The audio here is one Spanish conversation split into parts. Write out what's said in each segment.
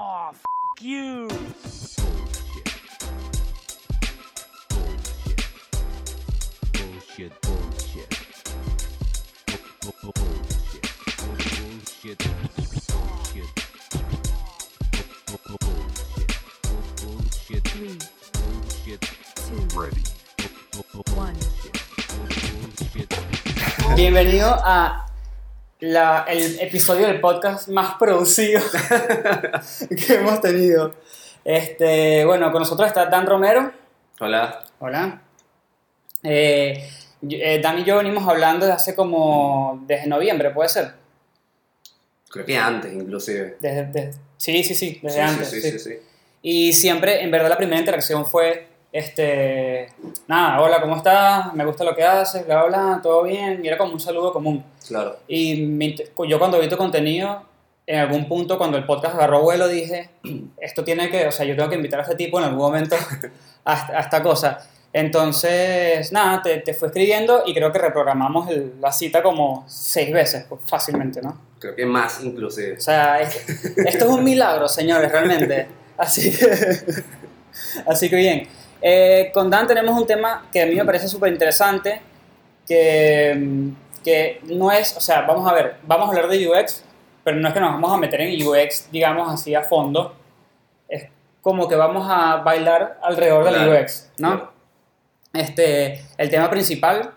Oh, f you. Bullshit, bullshit. Bu- bu- Bullshit. Bullshit. Bullshit. Bu- bu- Bullshit. Bullshit. Three, Bullshit. two, Ready. One. Bullshit. Bienvenido a la- el episodio del podcast más producido que hemos tenido. Este, bueno, con nosotros está Dan Romero. Hola. Hola. Eh, eh, Dan y yo venimos hablando desde hace como. desde noviembre, ¿puede ser? Creo que antes, inclusive. Desde, desde- sí, sí, sí, desde sí, antes. sí, sí. sí, sí, sí. Y siempre, en verdad, la primera interacción fue, este, nada, hola, ¿cómo estás? Me gusta lo que haces, bla, bla, todo bien. Y era como un saludo común. Claro. Y mi yo cuando vi tu contenido, en algún punto, cuando el podcast agarró vuelo, dije, esto tiene que, o sea, yo tengo que invitar a este tipo en algún momento a, a esta cosa. Entonces, nada, te, te fue escribiendo y creo que reprogramamos el- la cita como seis veces, pues, fácilmente, ¿no? Creo que más, inclusive. O sea, es- esto es un milagro, señores, realmente. Así que, así que bien. Eh, con Dan tenemos un tema que a mí me parece súper interesante, que, que no es, o sea, vamos a ver, vamos a hablar de UX, pero no es que nos vamos a meter en UX, digamos así, a fondo. Es como que vamos a bailar alrededor del Claro, UX, ¿no? Este, el tema principal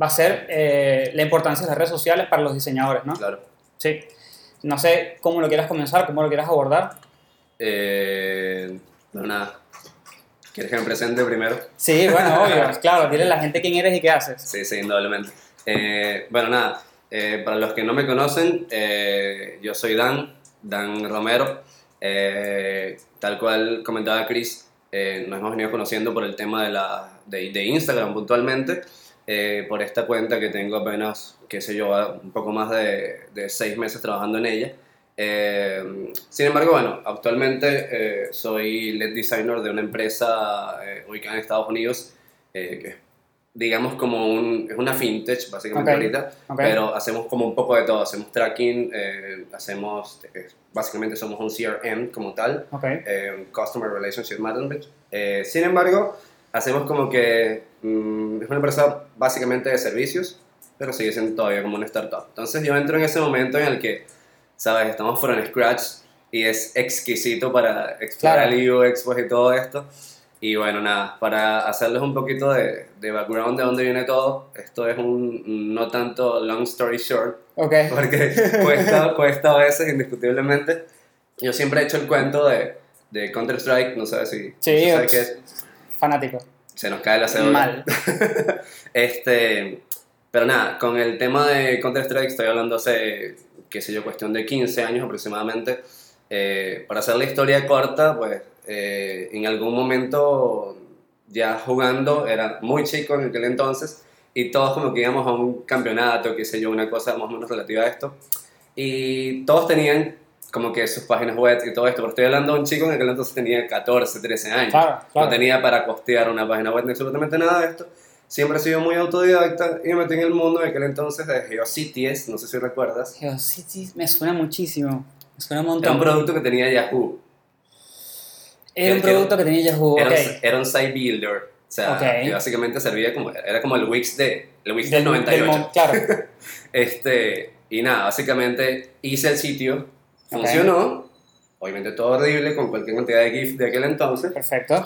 va a ser eh, la importancia de las redes sociales para los diseñadores, ¿no? Claro. Sí. No sé cómo lo quieras comenzar, cómo lo quieras abordar. Eh, bueno, nada. ¿Quieres que me presente primero? Sí, bueno, obvio, claro, dile a la gente quién eres y qué haces. Sí, sí, indudablemente. Eh, bueno, nada. eh, para los que no me conocen, eh, yo soy Dan, Dan Romero. Eh, tal cual comentaba Chris, eh, nos hemos venido conociendo por el tema de, la, de, de Instagram puntualmente, eh, por esta cuenta que tengo apenas, qué sé yo, un poco más de, de seis meses trabajando en ella. Eh, sin embargo, bueno, actualmente eh, soy lead designer de una empresa eh, ubicada en Estados Unidos, eh, que es, digamos como un, es una fintech básicamente ahorita, pero hacemos como un poco de todo, hacemos tracking, eh, hacemos, básicamente somos un CRM como tal, Ok, eh, Customer Relationship Management. Sin embargo, hacemos como que mm, es una empresa básicamente de servicios, pero sigue siendo todavía como una startup. Entonces yo entro en ese momento en el que, sabes, estamos from scratch y es exquisito para explorar Claro. el UX pues, y todo esto. Y bueno, nada, para hacerles un poquito de, de background de dónde viene todo, esto es un no tanto long story short, ok. porque cuesta, cuesta a veces, indiscutiblemente. Yo siempre he hecho el cuento de, de Counter-Strike, no sé si Sí, sabes qué es. Fanático. Se nos cae la cédula. Mal. Este, pero nada, con el tema de Counter-Strike estoy hablando hace, qué sé yo, cuestión de 15 años aproximadamente. Eh, para hacer la historia corta, pues eh, en algún momento ya jugando, era muy chico en aquel entonces, y todos como que íbamos a un campeonato, qué sé yo, una cosa más o menos relativa a esto, y todos tenían como que sus páginas web y todo esto, pero estoy hablando de un chico en aquel entonces tenía 14, 13 años. Claro, claro. No tenía para costear una página web ni absolutamente nada de esto. Siempre he sido muy autodidacta y me metí en el mundo de aquel entonces de GeoCities, no sé si recuerdas. GeoCities me suena muchísimo. Me suena un Era montón. un producto que tenía Yahoo. Era un que- producto que tenía Yahoo, Era, un, era un site builder. O sea, Ok. y básicamente servía como, era como el Wix de, el Wix del, Del- 98. del mon- claro. Este, y nada, básicamente hice el sitio, funcionó, obviamente todo horrible con cualquier cantidad de GIF de aquel entonces, Perfecto.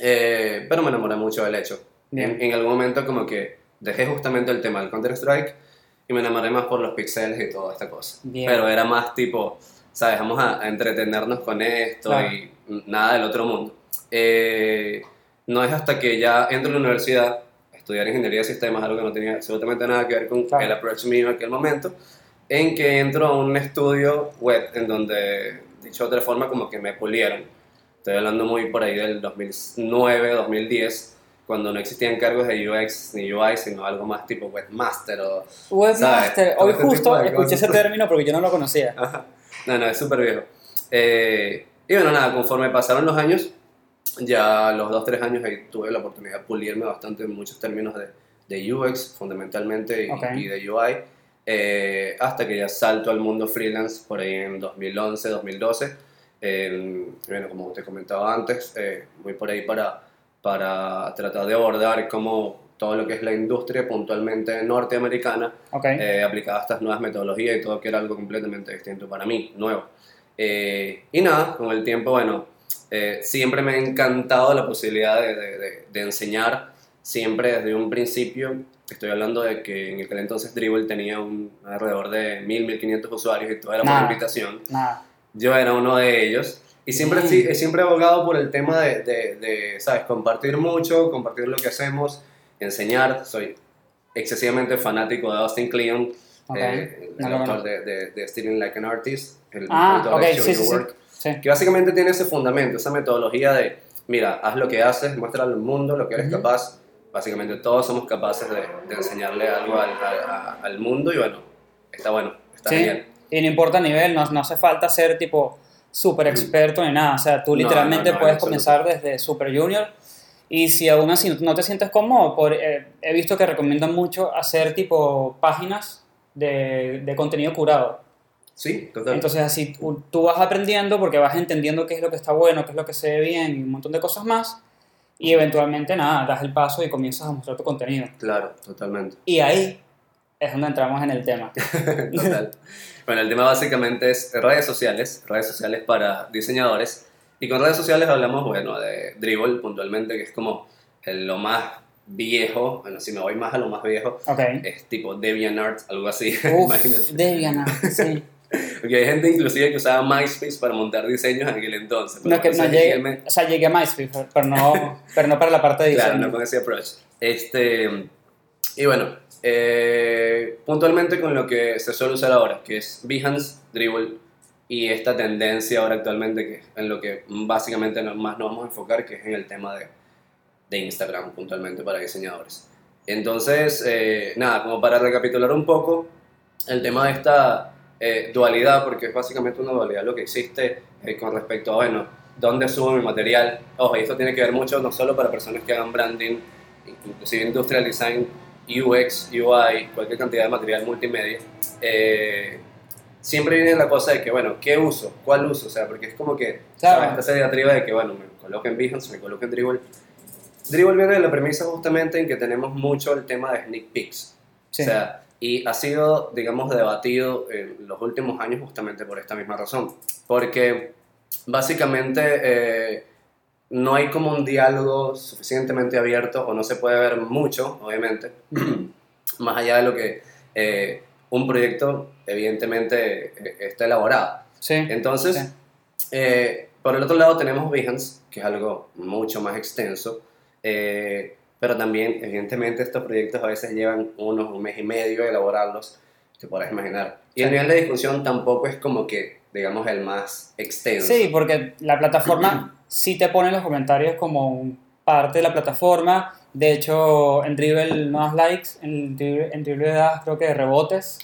eh, pero me enamoré mucho del hecho. En, en algún momento como que dejé justamente el tema del Counter-Strike y me enamoré más por los pixeles y toda esta cosa. Bien. Pero era más tipo, ¿sabes? Vamos a, a entretenernos con esto Claro. y nada del otro mundo. Eh, no es hasta que ya entro a la universidad estudiar ingeniería de sistemas, algo que no tenía absolutamente nada que ver con Claro. el approach mío en aquel momento, en que entro a un estudio web en donde, dicho de otra forma, como que me pulieron. Estoy hablando muy por ahí del 2009, 2010, cuando no existían cargos de UX ni UI, sino algo más tipo webmaster o... Webmaster. Hoy este justo escuché ese término porque yo no lo conocía. Ajá. No, no, es súper viejo. Eh, y bueno, nada, conforme pasaron los años, ya los dos, tres años ahí tuve la oportunidad de pulirme bastante en muchos términos de, de UX, fundamentalmente, y, Ok. y de UI, eh, hasta que ya salto al mundo freelance por ahí en 2011, 2012, eh, bueno, como te comentaba antes, eh, voy por ahí para, para tratar de abordar cómo todo lo que es la industria puntualmente norteamericana Ok. eh, aplicada a estas nuevas metodologías y todo que era algo completamente distinto para mí, nuevo. Eh, y nada, con el tiempo, bueno, eh, siempre me ha encantado la posibilidad de, de- de- de enseñar, siempre desde un principio. Estoy hablando de que en aquel entonces Dribble tenía un, alrededor de 1000, 1500 usuarios y todo era por Nada. invitación. Nada. Yo era uno de ellos. Y siempre, Mm. sí- he siempre abogado por el tema de, de, de, ¿sabes? Compartir mucho, compartir lo que hacemos, enseñar. Soy excesivamente fanático de Austin Kleon, Ok. eh, el No autor conozco. de, de, Stealing Like an Artist, el Ah, autor ok, de Show sí, Your sí. Work, Sí. que básicamente tiene ese fundamento, esa metodología de, mira, haz lo que haces, muestra al mundo lo que eres Ujú. capaz. Básicamente todos somos capaces de, enseñarle algo al, al- al mundo y bueno, está bueno, está genial. Y no importa el nivel, no, no hace falta ser tipo súper experto ni nada. O sea, tú literalmente no, no, en puedes comenzar desde super junior. Y si aún así no te sientes cómodo, por, eh, he visto que recomiendan mucho hacer tipo páginas de, de contenido curado. Sí, total. Entonces así tú, tú vas aprendiendo porque vas entendiendo qué es lo que está bueno, qué es lo que se ve bien y un montón de cosas más. Y eventualmente nada, das el paso y comienzas a mostrar tu contenido. Claro, totalmente. Y ahí es donde entramos en el tema. Total. Bueno, el tema básicamente es redes sociales, redes sociales para diseñadores. Y con redes sociales hablamos, bueno, de Dribble puntualmente, que es como lo más viejo, bueno, si me voy más a lo más viejo, Ok. es tipo DeviantArt, algo así, Uf, imagínate. Debian, sí. Porque hay gente inclusive que usaba MySpace para montar diseños en aquel entonces. No, que no llegué, o sea, llegué a MySpace, pero no, pero no para la parte de diseño. Claro, no con ese approach. Este, y bueno, eh, puntualmente con lo que se suele usar ahora, que es Behance, Dribble, y esta tendencia ahora actualmente, que en lo que básicamente más nos vamos a enfocar, que es en el tema de, de Instagram, puntualmente para diseñadores. Entonces, eh, nada, como para recapitular un poco, el tema de esta eh, dualidad, porque es básicamente una dualidad lo que existe eh, con respecto a, bueno, dónde subo mi material. Ojo, y esto tiene que ver mucho no solo para personas que hagan branding, inclusive industrial design, UX, UI, cualquier cantidad de material multimedia. Eh, siempre viene la cosa de que, bueno, ¿qué uso? ¿Cuál uso? O sea, porque es como que. ¿sabes? Esta diatriba de que, bueno, me coloco en Behance, me coloco en Dribble. Dribble viene de la premisa justamente en que tenemos mucho el tema de sneak peeks. Sí. O sea, y ha sido, digamos, debatido en los últimos años justamente por esta misma razón. Porque básicamente eh, no hay como un diálogo suficientemente abierto o no se puede ver mucho, obviamente, más allá de lo que eh, un proyecto evidentemente eh, está elaborado. sí. Entonces, Sí. eh, por el otro lado tenemos Behance, que es algo mucho más extenso, eh, pero también, evidentemente, estos proyectos a veces llevan unos, un mes y medio de elaborarlos, te podrás imaginar. Y el Sí. nivel de discusión tampoco es como que, digamos, el más extenso. Sí, porque la plataforma sí te pone los comentarios como un parte de la plataforma. De hecho, en Dribble no das likes, en Dribble, en Dribble das creo que rebotes.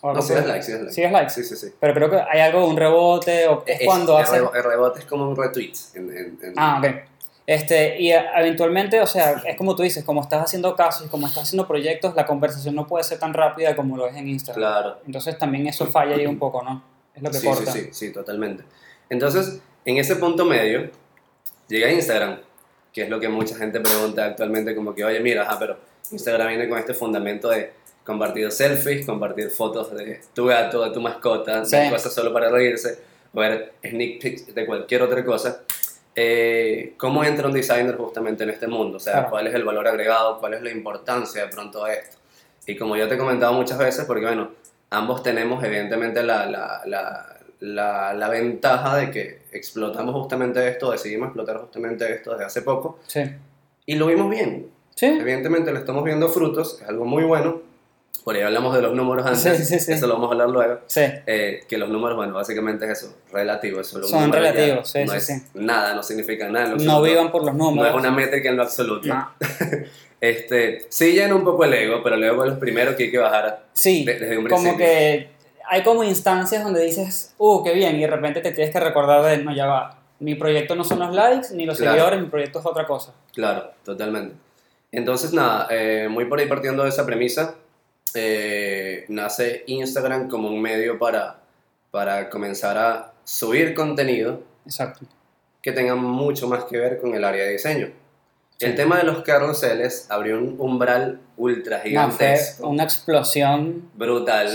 o No, sí das like, sí das like. Sí das likes. Sí, sí, sí. Pero creo que hay algo de un rebote o es, Es- cuando el, rebo- el rebote es como un retweet. En, en- en- Ah, ok. Este, y eventualmente, o sea, es como tú dices, como estás haciendo casos y como estás haciendo proyectos, la conversación no puede ser tan rápida como lo es en Instagram. Claro. Entonces también eso falla ahí un poco, ¿no? Es lo que sí, corta. Sí, sí, sí, totalmente. Entonces, en ese punto medio, llega Instagram, que es lo que mucha gente pregunta actualmente, como que, oye, mira, ajá, pero Instagram viene con este fundamento de compartir selfies, compartir fotos de tu gato, de tu mascota, de Sí. cosas solo para reírse, o ver sneak peeks de cualquier otra cosa. Eh, ¿Cómo entra un designer justamente en este mundo? O sea, Claro. ¿cuál es el valor agregado? ¿Cuál es la importancia de pronto de esto? Y como yo te he comentado muchas veces, porque bueno, ambos tenemos evidentemente la, la, la, la, la ventaja de que explotamos justamente esto, decidimos explotar justamente esto desde hace poco, Sí. y lo vimos bien. Sí. Evidentemente le estamos viendo frutos, es algo muy bueno. Por ahí hablamos de los números antes, Sí, sí, eso lo vamos a hablar luego. Sí. Eh, que los números, bueno, básicamente es eso, relativo. Los Son relativos, sí, no sí, es sí. Nada, no significa nada. No vivan por los No números. es una métrica en lo absoluto. No. Este, sí llena un poco el ego, pero el ego es lo primero que hay que bajar Sí, de- desde un como principio. que hay como instancias donde dices, uh, qué bien, y de repente te tienes que recordar de, no, ya va, mi proyecto no son los likes ni los Claro. seguidores, mi proyecto es otra cosa. Claro, totalmente. Entonces, nada, eh, muy por ahí partiendo de esa premisa, eh, nace Instagram como un medio para, para comenzar a subir contenido Exacto. que tenga mucho más que ver con el área de diseño. Sí. El tema de los carruseles abrió un umbral ultra No, fue gigantesco, una explosión. brutal,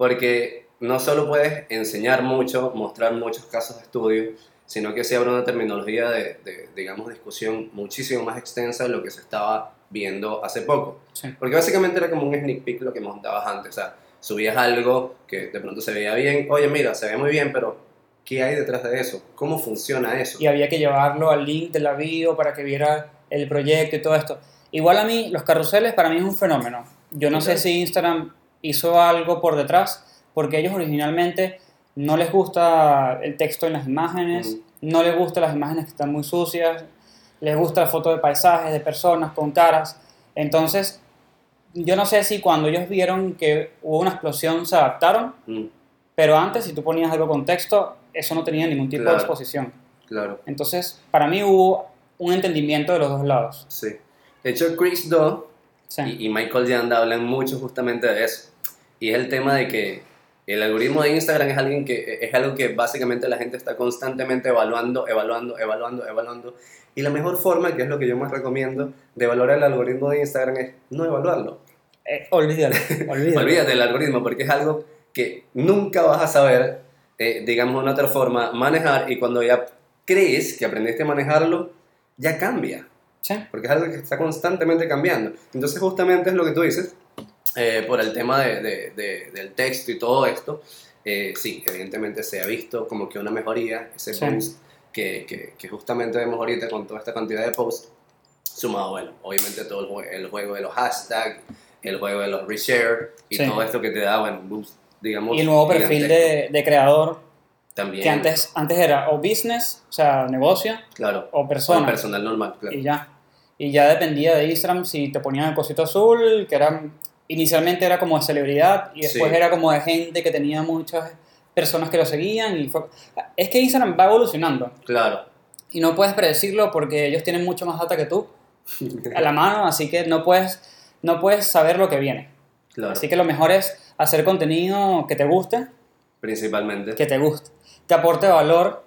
porque no solo puedes enseñar mucho, mostrar muchos casos de estudio, sino que se abre una terminología de, de, digamos, discusión muchísimo más extensa de lo que se estaba viendo hace poco. Sí. Porque básicamente era como un sneak peek lo que montabas antes, o sea, subías algo que de pronto se veía bien, oye mira, se ve muy bien, pero ¿qué hay detrás de eso? ¿Cómo funciona eso? Y había que llevarlo al link de la bio para que viera el proyecto y todo esto. Igual a mí, los carruseles para mí es un fenómeno. Yo no sé Ok. si Instagram hizo algo por detrás, porque ellos originalmente no les gusta el texto en las imágenes, no les gustan las imágenes que están muy sucias, les gusta la foto de paisajes, de personas con caras. Entonces, yo no sé si cuando ellos vieron que hubo una explosión se adaptaron, Mm, pero antes si tú ponías algo con texto, eso no tenía ningún tipo Claro. de exposición. claro. Entonces, para mí hubo un entendimiento de los dos lados. Sí. De hecho, Chris Do Sí. y, y Michael Yanda hablan mucho justamente de eso. Y es el tema de que el algoritmo de Instagram es, alguien que, es algo que básicamente la gente está constantemente evaluando, evaluando, evaluando, evaluando. Y la mejor forma, que es lo que yo más recomiendo, de evaluar el algoritmo de Instagram es no evaluarlo. Eh, olvídalo, olvídalo. Olvídate del algoritmo porque es algo que nunca vas a saber, eh, digamos de una otra forma, manejar y cuando ya crees que aprendiste a manejarlo, ya cambia Sí, porque es algo que está constantemente cambiando. Entonces justamente es lo que tú dices, eh, por el tema de, de- de- del texto y todo esto, eh, sí, evidentemente se ha visto como que una mejoría, ese Sí. boost que, que, que justamente vemos ahorita con toda esta cantidad de posts, sumado, bueno, obviamente todo el, jue- el juego de los hashtags, el juego de los reshare y Sí. todo esto que te da, bueno, boost, digamos. y el nuevo perfil de, de creador, También, que antes, antes era o business, o sea, negocio, claro, o persona. personal normal, claro. Y ya. Y ya dependía de Instagram si te ponían el cosito azul, que era inicialmente era como de celebridad y después Sí. era como de gente que tenía muchas personas que lo seguían y fue... es que Instagram va evolucionando Claro, y no puedes predecirlo porque ellos tienen mucho más data que tú a la mano, así que no puedes no puedes saber lo que viene. claro, Así que lo mejor es hacer contenido que te guste, principalmente. que te guste, que aporte valor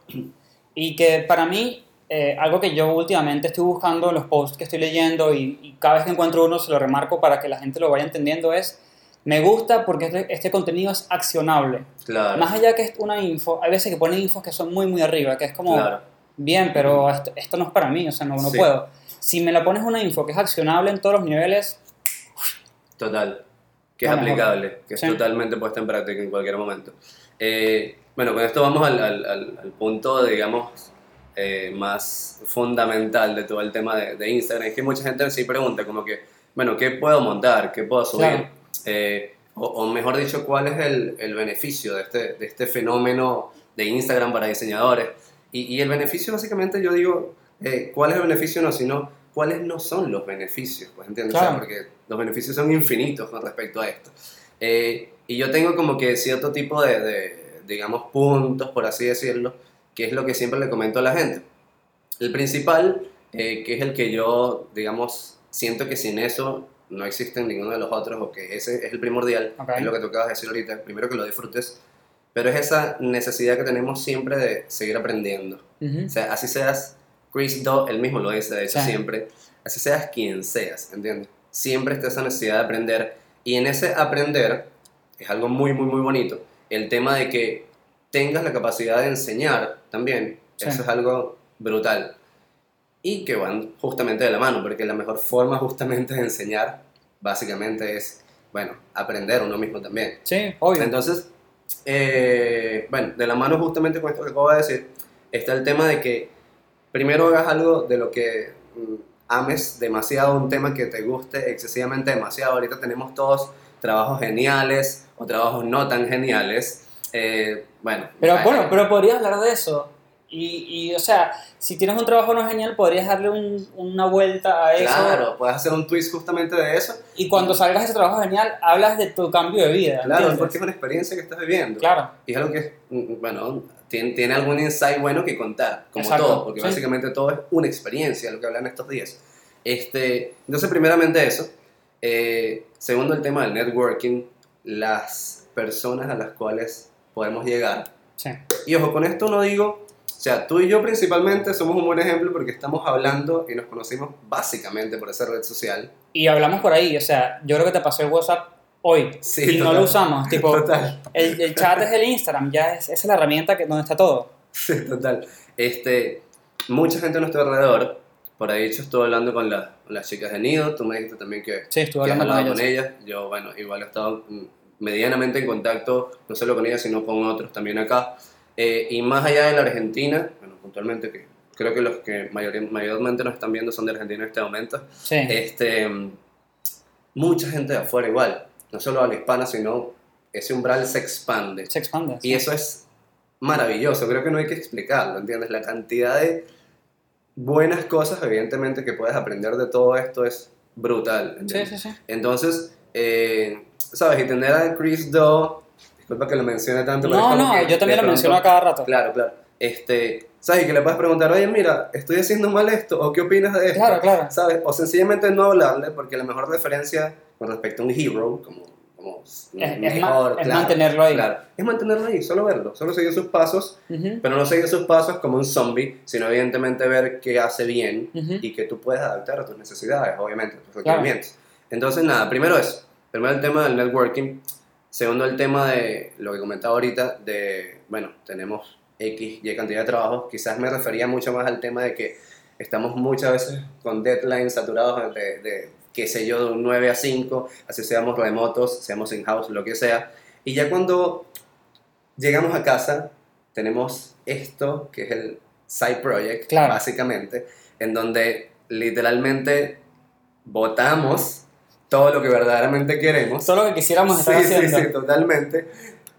y que para mí, eh, algo que yo últimamente estoy buscando en los posts que estoy leyendo y, y cada vez que encuentro uno se lo remarco para que la gente lo vaya entendiendo es, me gusta porque este, este contenido es accionable. Claro, Más allá que es una info, hay veces que ponen infos que son muy, muy arriba, que es como, claro. bien, pero esto, esto no es para mí, o sea, no, no Sí. puedo. Si me la pones una info que es accionable en todos los niveles, Total. Que es Lo mejor. aplicable, que es Sí. totalmente puesta en práctica en cualquier momento. Eh, bueno, con esto vamos al, al- al- al punto, digamos, eh, más fundamental de todo el tema de, de Instagram. Es que mucha gente sí pregunta como que, bueno, ¿qué puedo montar? ¿Qué puedo subir? Claro. Eh, o, o mejor dicho, ¿cuál es el, el beneficio de este, de este fenómeno de Instagram para diseñadores? Y, y el beneficio, básicamente, yo digo, eh, ¿cuál es el beneficio? No, sino cuáles no son los beneficios, pues entiendes? O sea, Claro. porque los beneficios son infinitos con respecto a esto. Eh, y yo tengo como que cierto tipo de, de, digamos, puntos, por así decirlo, que es lo que siempre le comento a la gente. El principal, eh, que es el que yo, digamos, siento que sin eso no existen ninguno de los otros, o que ese es el primordial, es lo que tú acabas de decir ahorita, primero que lo disfrutes, pero es esa necesidad que tenemos siempre de seguir aprendiendo. ujú, O sea, así seas Chris Do, él mismo lo dice, de hecho, Sí. siempre. Así seas quien seas, ¿entiendes? Siempre está esa necesidad de aprender. Y en ese aprender, es algo muy, muy, muy bonito, el tema de que tengas la capacidad de enseñar también, Sí. eso es algo brutal. Y que van justamente de la mano, porque la mejor forma justamente de enseñar, básicamente es, bueno, aprender uno mismo también. sí, obvio. Entonces, eh, bueno, de la mano justamente con esto que acabo de decir, está el tema de que primero hagas algo de lo que mm, ames demasiado, un tema que te guste excesivamente demasiado. Ahorita tenemos todos trabajos geniales o trabajos no tan geniales. Eh, bueno, Pero bueno, pero podrías hablar de eso. Y, y, o sea, si tienes un trabajo no genial, podrías darle un- una vuelta a eso. Claro, puedes hacer un twist justamente de eso. Y cuando salgas de ese trabajo genial, hablas de tu cambio de vida. Claro, ¿entiendes? porque es una experiencia que estás viviendo. Claro, Y es algo que, mm, bueno, tiene, tiene algún insight bueno que contar, como Exacto, todo, porque sí. básicamente todo es una experiencia, lo que hablan estos días. Este, entonces, primeramente eso. Eh, segundo, el tema del networking, las personas a las cuales podemos llegar Sí. Y ojo, con esto no digo, o sea, tú y yo principalmente somos un buen ejemplo porque estamos hablando y nos conocimos básicamente por esa red social. Y hablamos por ahí, o sea, yo creo que te pasé el WhatsApp hoy Sí, y no total. lo usamos. Tipo, Total. el, el chat es el Instagram, ya es, esa es la herramienta que, donde está todo. Sí, total. Este, mucha gente a nuestro alrededor, por ahí yo estuve hablando con, la- con las chicas de Nido, tú me dijiste también que, Sí, estuve que hablando con ellos. con ellas. Yo, bueno, igual he estado medianamente en contacto, no solo con ellas, sino con otros también acá. Eh, y más allá de la Argentina, bueno, puntualmente, que creo que los que mayor- mayormente nos están viendo son de Argentina en este momento, Sí. este, mucha gente de afuera igual, no solo habla hispana, sino ese umbral se expande. se expande. Y eso es maravilloso, creo que no hay que explicarlo, ¿entiendes? La cantidad de buenas cosas, evidentemente, que puedes aprender de todo esto es brutal. Sí, ¿entiendes? sí, sí. Entonces, eh, ¿sabes? Y tener a Chris Doe, disculpa que lo mencione tanto, pero es No, como no, yo también lo menciono a cada rato. Claro, claro. Este, ¿sabes? Y que le puedes preguntar, oye, mira, estoy haciendo mal esto, o qué opinas de esto, Claro, claro. ¿sabes? O sencillamente no hablarle, porque la mejor referencia con respecto a un hero, como, Es, es mejor, es claro, mantenerlo ahí. Claro, es mantenerlo ahí, solo verlo, solo seguir sus pasos, Ujú, pero no seguir sus pasos como un zombie, sino evidentemente ver qué hace bien ujú. y que tú puedes adaptar a tus necesidades, obviamente, a tus Claro. requerimientos. Entonces, nada, primero eso, primero el tema del networking, segundo el tema de lo que comentaba ahorita, de, bueno, tenemos X y cantidad de trabajos, quizás me refería mucho más al tema de que estamos muchas veces con deadlines saturados de, de qué sé yo, de un 9 a 5, así seamos remotos, seamos in-house, lo que sea, y ya cuando llegamos a casa, tenemos esto, que es el side project, Claro. básicamente, en donde literalmente votamos todo lo que verdaderamente queremos. Todo lo que quisiéramos estar sí, sí, haciendo. sí, totalmente.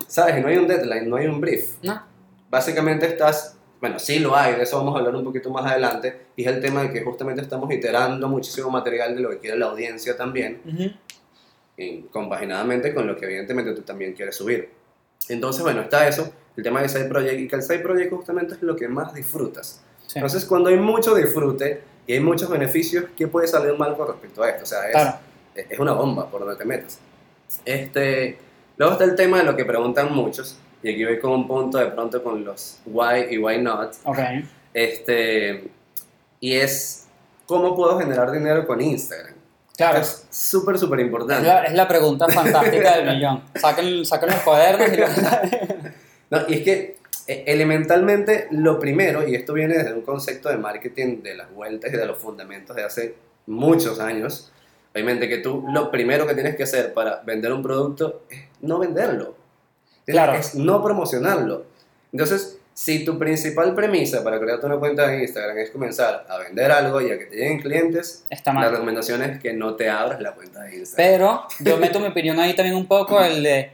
¿Sabes? Y no hay un deadline, no hay un brief. No, Básicamente estás, bueno, sí lo hay, de eso vamos a hablar un poquito más adelante, y es el tema de que justamente estamos iterando muchísimo material de lo que quiere la audiencia también, ujú, y compaginadamente con lo que evidentemente tú también quieres subir. Entonces, bueno, está eso, el tema del side project, y que el side project justamente es lo que más disfrutas. sí. Entonces, cuando hay mucho disfrute y hay muchos beneficios, ¿qué puede salir mal con respecto a esto? O sea, es, Claro. Es una bomba por donde te metas. Este, luego está el tema de lo que preguntan muchos, y aquí voy con un punto de pronto con los why y why not. Ok. Este, y es cómo puedo generar dinero con Instagram. Claro. Es súper, súper Es importante. la, es la pregunta fantástica del millón. Saquen, saquen los cuadernos y No, y es que eh, elementalmente lo primero, y esto viene desde un concepto de marketing de las vueltas y de los fundamentos de hace muchos años, obviamente que tú lo primero que tienes que hacer para vender un producto es no venderlo, Claro. es no promocionarlo. Entonces, si tu principal premisa para crearte una cuenta de Instagram es comenzar a vender algo y a que te lleguen clientes, Está la mal. recomendación es que no te abras la cuenta de Instagram. Pero yo meto mi opinión ahí también un poco, el de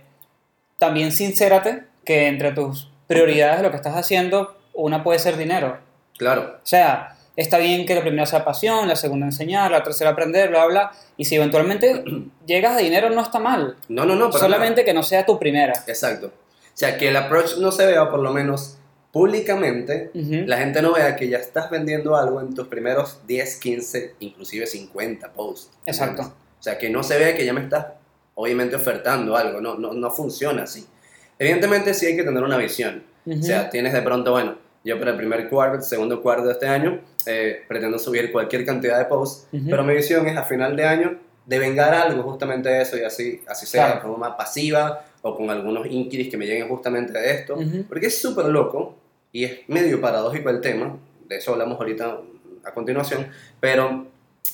también sincérate que entre tus prioridades de lo que estás haciendo, una puede ser dinero. Claro, O sea, está bien que la primera sea pasión, la segunda enseñar, la tercera aprender, bla, bla. Y si eventualmente llegas a dinero, no está mal. no, no, no, Solamente que no sea tu primera. Exacto. O sea, que el approach no se vea, por lo menos públicamente, la gente no vea que ya estás vendiendo algo en tus primeros 10, 15, inclusive 50 posts. Exacto. ¿entiendes? O sea, que no se vea que ya me estás, obviamente, ofertando algo. No, no, no funciona así. Evidentemente sí hay que tener una visión. Ujú. O sea, tienes de pronto, bueno, yo para el primer cuarto, el segundo cuarto de este año, eh, pretendo subir cualquier cantidad de posts, Ujú. pero mi visión es a final de año devengar algo justamente de eso y así, así sea Claro. de forma pasiva o con algunos inquiries que me lleguen justamente de esto, Ujú. porque es súper loco y es medio paradójico el tema, de eso hablamos ahorita a continuación, pero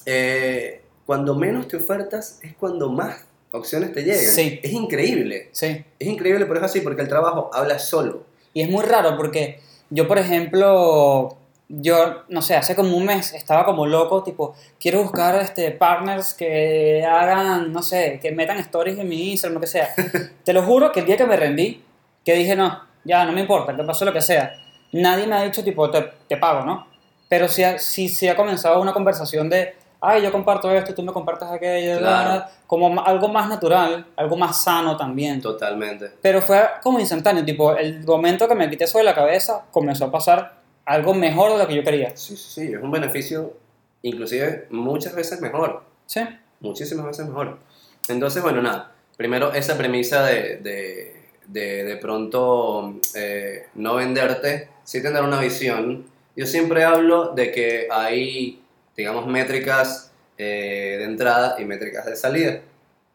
eh, cuando menos te ofertas es cuando más opciones te llegan. Sí. Es increíble, Sí. es increíble, pero es así, porque el trabajo habla solo. Y es muy raro porque yo, por ejemplo, yo, no sé, hace como un mes estaba como loco, tipo, quiero buscar este, partners que hagan, no sé, que metan stories en mi Instagram, lo que sea. Te lo juro que el día que me rendí, que dije, no, ya, no me importa, que pase lo que sea, nadie me ha dicho, tipo, te, te pago, ¿no? Pero sí, sí, sí ha comenzado una conversación de, ay, yo comparto esto, tú me compartes aquello, Claro. como algo más natural, algo más sano también. Totalmente. Pero fue como instantáneo, tipo, el momento que me quité eso de la cabeza, comenzó a pasar algo mejor de lo que yo quería. Sí, sí, sí, es un beneficio inclusive muchas veces mejor, Sí, muchísimas veces mejor. Entonces, bueno, nada, primero esa premisa de, de, de, de pronto eh, no venderte, sí tener una visión. Yo siempre hablo de que hay, digamos, métricas eh, de entrada y métricas de salida.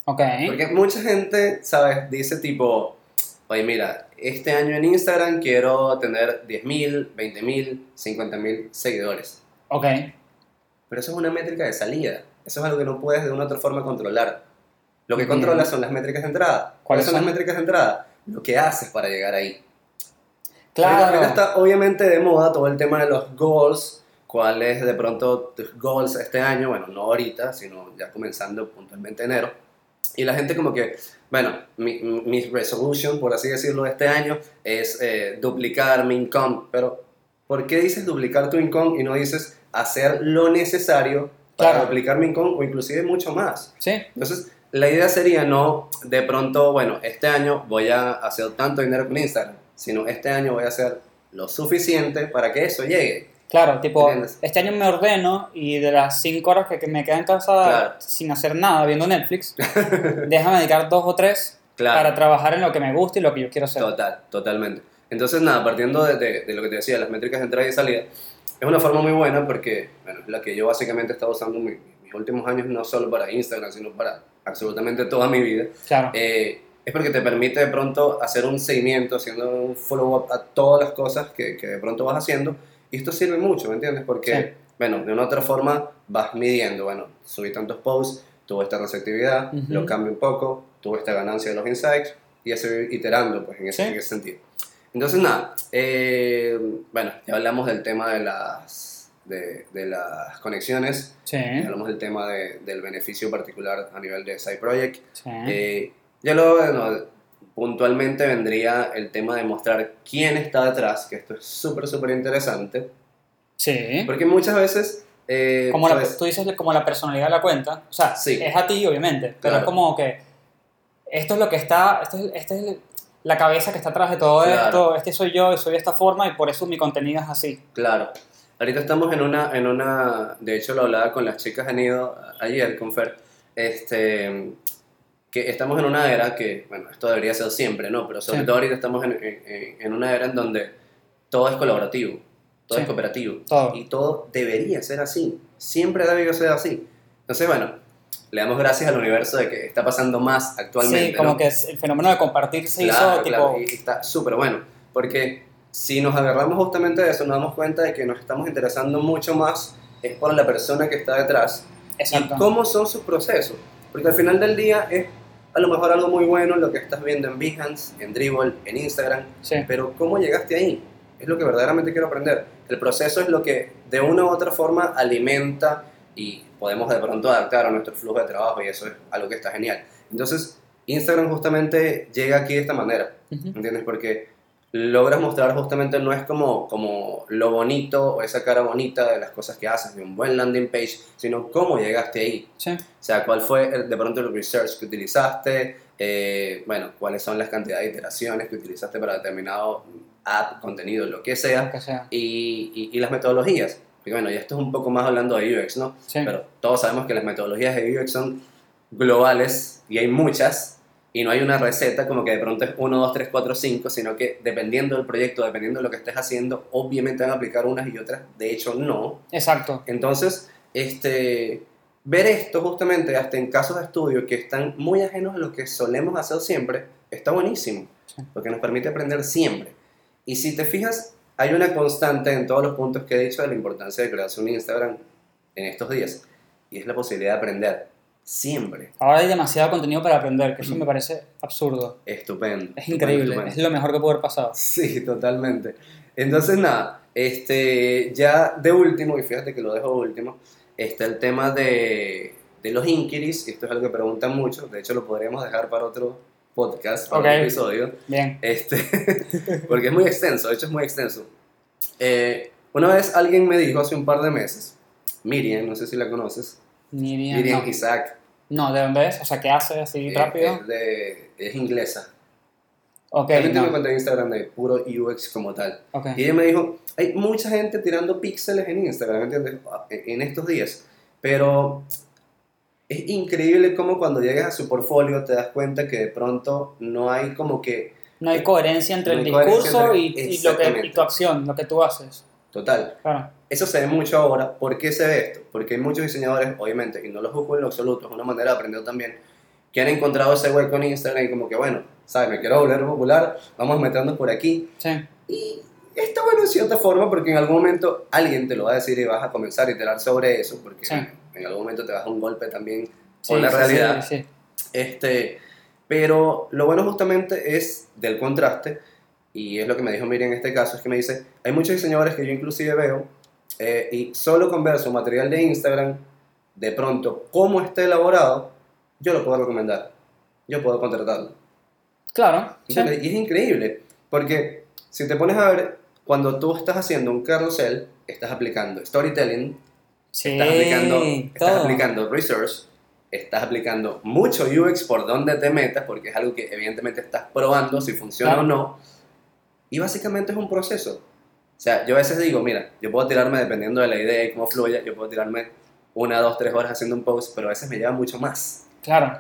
Ok. Porque mucha gente, ¿sabes? Dice tipo, oye, mira, este año en Instagram quiero tener 10.000, 20.000, 50.000 seguidores. Ok. Pero eso es una métrica de salida. Eso es algo que no puedes de una otra forma controlar. Lo que controlas son las métricas de entrada. ¿Cuáles ¿Cuáles son las son? métricas de entrada? Lo que haces para llegar ahí. Claro. ahorita está obviamente de moda todo el tema de los goals. ¿Cuáles de pronto tus goals este año? Bueno, no ahorita, sino ya comenzando puntualmente enero. Y la gente como que, bueno, mi, mi resolution, por así decirlo, de este año es eh, duplicar mi income. Pero, ¿por qué dices duplicar tu income y no dices hacer lo necesario para Claro. duplicar mi income o inclusive mucho más? Sí. Entonces, la idea sería no de pronto, bueno, este año voy a hacer tanto dinero con Instagram, sino este año voy a hacer lo suficiente para que eso llegue. Claro, tipo, ¿Entiendes? este año me ordeno y de las 5 horas que, que me quedan en casa Claro. sin hacer nada viendo Netflix, déjame dedicar dos o tres Claro. para trabajar en lo que me gusta y lo que yo quiero hacer. Total, totalmente. Entonces, nada, partiendo de, de- de lo que te decía, las métricas de entrada y salida, es una forma muy buena porque, bueno, es la que yo básicamente he estado usando mi- mis últimos años, no solo para Instagram, sino para absolutamente toda mi vida. Claro. Eh, es porque te permite de pronto hacer un seguimiento, haciendo un follow-up a todas las cosas que, que de pronto vas haciendo. Y esto sirve mucho, ¿me entiendes? Porque, Sí. bueno, de una otra forma vas midiendo, bueno, subí tantos posts, tuvo esta receptividad, Ujú. lo cambio un poco, tuvo esta ganancia de los insights, y así iterando, pues, en ese, Sí. en ese sentido. Entonces, nada, eh, bueno, ya hablamos del tema de las, de, de las conexiones, Sí. ya hablamos del tema de- del beneficio particular a nivel de Side Project, eh, ya luego, bueno, puntualmente vendría el tema de mostrar quién está detrás, que esto es súper, súper interesante, Sí. porque muchas veces... eh, Como la, tú dices como la personalidad de la cuenta. O sea, Sí. es a ti, obviamente. Pero Claro. es como que esto es lo que está. Esto es, esta es la cabeza que está atrás de todo Claro. esto. Este soy yo y soy de esta forma y por eso mi contenido es así. Claro. Ahorita estamos en una, en una, de hecho lo hablaba con las chicas han ido ayer con Fer, este, que estamos en una era que, bueno, esto debería ser siempre, ¿no? Pero sobre Sí. todo ahorita estamos en, en- en una era en donde todo es colaborativo, todo Sí. es cooperativo. Todo. Y todo debería ser así, siempre ha debido ser así. Entonces, bueno, le damos gracias al universo de que está pasando más actualmente. sí, como ¿no? que es- el fenómeno de compartir se Claro, hizo claro, tipo. y está súper bueno, porque si nos agarramos justamente de eso, nos damos cuenta de que nos estamos interesando mucho más es por la persona que está detrás Exacto. y cómo son sus procesos, porque al final del día es a lo mejor algo muy bueno lo que estás viendo en Behance, en Dribble, en Instagram, Sí. pero cómo llegaste ahí, es lo que verdaderamente quiero aprender. El proceso es lo que de una u otra forma alimenta y podemos de pronto adaptar a nuestro flujo de trabajo y eso es algo que está genial. Entonces, Instagram justamente llega aquí de esta manera. Ujú. ¿entiendes? Porque logras mostrar justamente no es como, como lo bonito o esa cara bonita de las cosas que haces, de un buen landing page, sino cómo llegaste ahí. Sí. O sea, cuál fue el- de pronto el research que utilizaste, eh, bueno, cuáles son las cantidades de iteraciones que utilizaste para determinado app, contenido, lo que sea, Lo que sea. y, y- y las metodologías. Porque bueno, ya esto es un poco más hablando de UX, ¿no? Sí. Pero todos sabemos que las metodologías de UX son globales y hay muchas y no hay una receta como que de pronto es 1, 2, 3, 4, 5, sino que dependiendo del proyecto, dependiendo de lo que estés haciendo, obviamente van a aplicar unas y otras, de hecho no. Exacto. Entonces, este, ver esto justamente hasta en casos de estudio que están muy ajenos a lo que solemos hacer siempre, está buenísimo, Sí. porque nos permite aprender siempre. Y si te fijas, hay una constante en todos los puntos que he dicho de la importancia de crearse un Instagram en estos días, y es la posibilidad de aprender siempre. Ahora hay demasiado contenido para aprender, que eso me parece absurdo. Estupendo. Es increíble. estupendo. Es lo mejor que puede haber pasado. Sí, totalmente. Entonces, nada, este, ya de último, y fíjate que lo dejo de último, está el tema de, de los inquiries, esto es algo que preguntan mucho, de hecho lo podríamos dejar para otro podcast, para otro episodio, Bien. este, porque es muy extenso, de hecho es muy extenso. Eh, una vez alguien me dijo hace un par de meses, Miriam, no sé si la conoces, Miriam. Miriam no. Isaac, No, ¿de dónde es? O sea, ¿qué hace así eh, rápido? es, de- es inglesa, ok, también no. una cuenta de Instagram de puro UX como tal. ok. Y ella me dijo, hay mucha gente tirando píxeles en Instagram, ¿entiendes? En estos días. Pero es increíble cómo cuando llegas a su portfolio te das cuenta que de pronto no hay como que No hay coherencia entre No el discurso entre- y, y lo que, y tu acción, lo que tú haces. Total. Claro. Eso se ve mucho ahora. ¿Por qué se ve esto? Porque hay muchos diseñadores, obviamente, y no los juzgo en lo absoluto, es una manera de aprender también, que han encontrado ese hueco en Instagram y como que, bueno, ¿sabes? Me quiero volver popular, vamos meternos por aquí. Sí. Y está bueno en cierta forma porque en algún momento alguien te lo va a decir y vas a comenzar a iterar sobre eso, porque Sí. en algún momento te vas a un golpe también Sí, con la sí, realidad. sí, sí. Este, pero lo bueno justamente es del contraste, y es lo que me dijo Miriam en este caso, es que me dice, hay muchos diseñadores que yo inclusive veo, eh, y solo con ver su material de Instagram, de pronto, cómo está elaborado, yo lo puedo recomendar, yo puedo contratarlo. Claro. sí. ¿Entiendes? Y es increíble, porque si te pones a ver, cuando tú estás haciendo un carrusel, estás aplicando storytelling, Sí, estás aplicando, estás aplicando research, estás aplicando mucho UX por donde te metas, porque es algo que evidentemente estás probando si funciona Claro. o no. Y básicamente es un proceso. O sea, yo a veces digo, mira, yo puedo tirarme, dependiendo de la idea y cómo fluya, yo puedo tirarme una, dos, tres horas haciendo un post, pero a veces me lleva mucho más. Claro.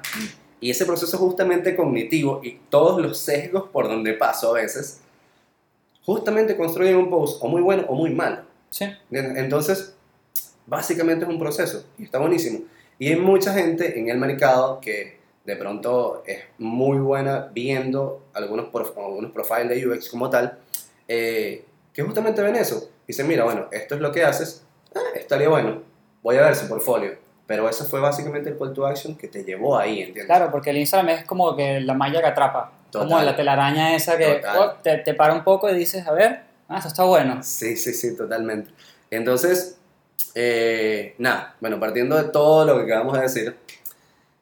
Y ese proceso justamente cognitivo y todos los sesgos por donde paso a veces, justamente construyen un post o muy bueno o muy malo. Sí. Entonces, básicamente es un proceso y está buenísimo. Y hay mucha gente en el mercado que de pronto es muy buena viendo algunos, prof- algunos profiles de UX como tal, eh, que justamente ven eso. Dicen, mira, bueno, esto es lo que haces, ah, estaría bueno, voy a ver su portfolio. Pero ese fue básicamente el call to action que te llevó ahí, ¿entiendes? Claro, porque el Instagram es como que la malla que atrapa. Como Total. la telaraña esa que oh, te, te para un poco y dices, a ver, ah, esto está bueno. Sí, sí, sí, totalmente. Entonces, eh, nada, bueno, partiendo de todo lo que acabamos de decir,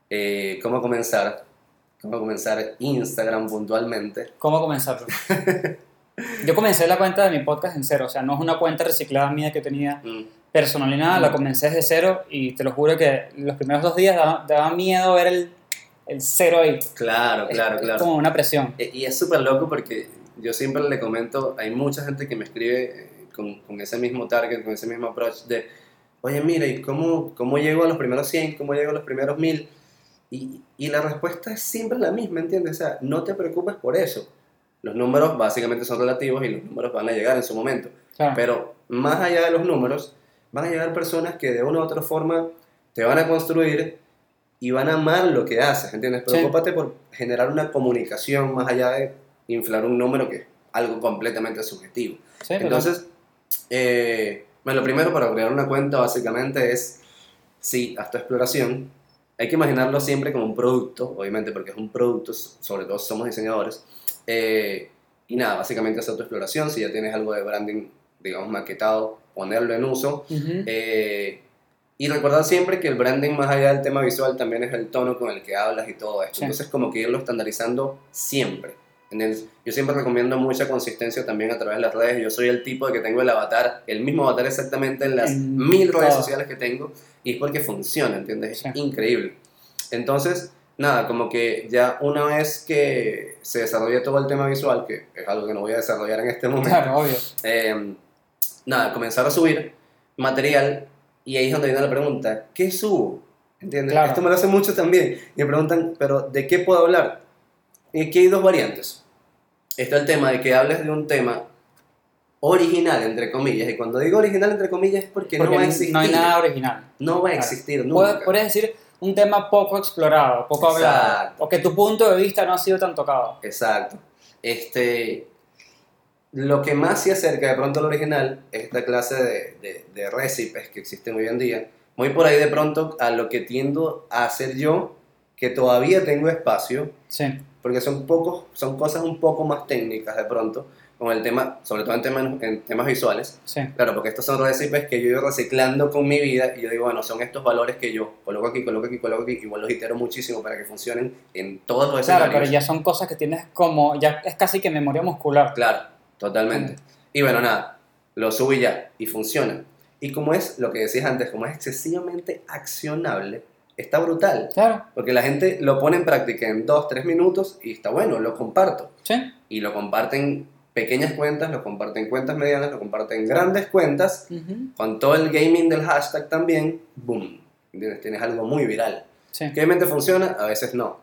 eh, ¿cómo comenzar? ¿Cómo comenzar Instagram puntualmente? ¿Cómo comenzarlo? Yo comencé la cuenta de mi podcast en cero, o sea, no es una cuenta reciclada mía que tenía Mm, personal ni nada, la comencé desde cero y te lo juro que los primeros dos días daba, daba miedo ver el, el cero ahí. Claro, claro, es, claro. como una presión. E- Y es súper loco porque yo siempre le comento, hay mucha gente que me escribe eh, con, con ese mismo target, con ese mismo approach de, oye, mira, ¿y cómo, cómo llego a los primeros 100? ¿Cómo llego a los primeros 1000? Y, y la respuesta es siempre la misma, ¿entiendes? O sea, no te preocupes por eso. Los números básicamente son relativos y los números van a llegar en su momento. Claro. Pero más allá de los números, van a llegar personas que de una u otra forma te van a construir y van a amar lo que haces, ¿entiendes? Sí. Preocúpate por generar una comunicación más allá de inflar un número que es algo completamente subjetivo. Sí, Entonces, eh, bueno, lo primero para crear una cuenta básicamente es, sí, haz tu exploración. Hay que imaginarlo siempre como un producto, obviamente, porque es un producto, sobre todo somos diseñadores. Eh, y nada, básicamente hacer tu exploración. Si ya tienes algo de branding, digamos, maquetado, ponerlo en uso. Ujú. Eh, y recordar siempre que el branding, más allá del tema visual, también es el tono con el que hablas y todo esto. Sí. Entonces, como que irlo estandarizando siempre. Yo siempre recomiendo mucha consistencia también a través de las redes. Yo soy el tipo de que tengo el avatar, el mismo avatar exactamente en las En mil redes todo. sociales que tengo. Y es porque funciona, ¿entiendes? Sí. Es increíble. Entonces, nada, como que ya una vez que se desarrolla todo el tema visual, que es algo que no voy a desarrollar en este momento, Claro, obvio. eh, nada, comenzar a subir material y ahí es donde viene la pregunta, ¿qué subo? ¿Entiendes? Claro. Esto me lo hacen mucho también. Y me preguntan, ¿pero de qué puedo hablar? Y aquí hay dos variantes. Está el tema de que hables de un tema original, entre comillas. Y cuando digo original, entre comillas, es porque, Porque no va a no existir. hay nada original. No va a existir nunca. puedes decir un tema poco explorado, poco hablado, Exacto. o que tu punto de vista no ha sido tan tocado. Exacto. Este, lo que más se acerca de pronto al original es esta clase de, de, de recipes que existen hoy en día. Muy por ahí de pronto a lo que tiendo a hacer yo, que todavía tengo espacio, Sí, porque son, pocos, son cosas un poco más técnicas de pronto, con el tema, sobre todo en temas, en temas visuales. sí. Claro, porque estos son recipes que yo he ido reciclando con mi vida y yo digo, bueno, son estos valores que yo coloco aquí, coloco aquí, coloco aquí, igual los itero muchísimo para que funcionen en todos los Claro, escenarios. pero ya son cosas que tienes como, ya es casi que memoria muscular. Claro, totalmente. Y bueno, nada, lo subo y ya, y funciona. Y como es lo que decías antes, como es excesivamente accionable, está brutal. Claro, Porque la gente lo pone en práctica en dos, tres minutos y está bueno, lo comparto. sí, Y lo comparten pequeñas cuentas, lo comparten cuentas medianas, lo comparten grandes cuentas, ujú, con todo el gaming del hashtag también, boom. ¿Entiendes? Tienes algo muy viral. sí. Que obviamente funciona, a veces no.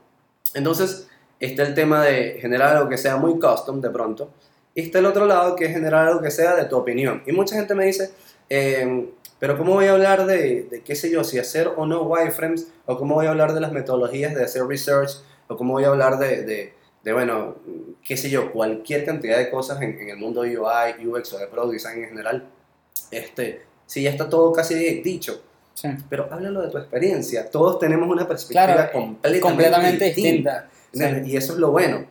Entonces, está el tema de generar algo que sea muy custom de pronto, y está el otro lado que es generar algo que sea de tu opinión. Y mucha gente me dice, eh, pero ¿cómo voy a hablar de, de, qué sé yo, si hacer o no wireframes, o cómo voy a hablar de las metodologías de hacer research, o cómo voy a hablar de, de, de bueno, qué sé yo, cualquier cantidad de cosas en, en el mundo de UI, UX o de product design en general? Este, si ya está todo casi dicho, Sí. pero háblalo de tu experiencia. Todos tenemos una perspectiva Claro, completamente, completamente distinta. distinta. Sí. Y eso es lo bueno.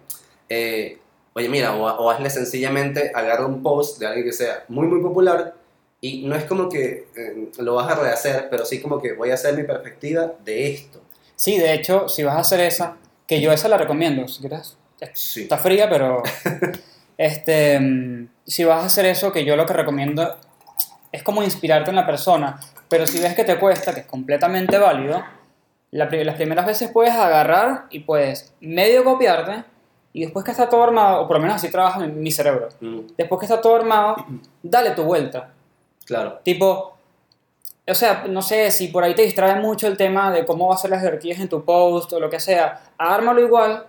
Eh, oye, mira, o, o hazle sencillamente, agarra un post de alguien que sea muy, muy popular y no es como que eh, lo vas a rehacer, pero sí como que voy a hacer mi perspectiva de esto. Sí, de hecho, si vas a hacer esa, que yo esa la recomiendo, si quieres. Sí. Está fría, pero. este, mm, si vas a hacer eso, que yo lo que recomiendo es como inspirarte en la persona. Pero si ves que te cuesta, que es completamente válido, la las primeras veces puedes agarrar y puedes medio copiarte. Y después que está todo armado, o por lo menos así trabaja mi, mi cerebro. Mm, Después que está todo armado, dale tu vuelta. claro, Tipo, o sea, no sé si por ahí te distrae mucho el tema de cómo va a ser las jerarquías en tu post o lo que sea, ármalo igual,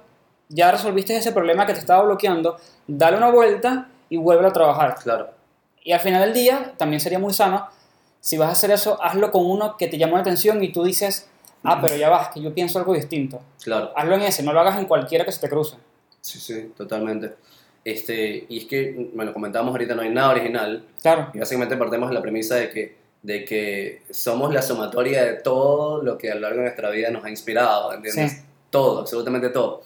ya resolviste ese problema que te estaba bloqueando, dale una vuelta y vuelve a trabajar. claro. Y al final del día, también sería muy sano, si vas a hacer eso, hazlo con uno que te llamó la atención y tú dices, ah, pero ya vas, que yo pienso algo distinto. Claro, Hazlo en ese, no lo hagas en cualquiera que se te cruce. sí, sí, totalmente. Este, y es que, bueno, comentábamos ahorita, no hay nada original, Claro, Y básicamente partimos de la premisa de que, de que somos la sumatoria de todo lo que a lo largo de nuestra vida nos ha inspirado, ¿entiendes? Sí. Todo, absolutamente todo.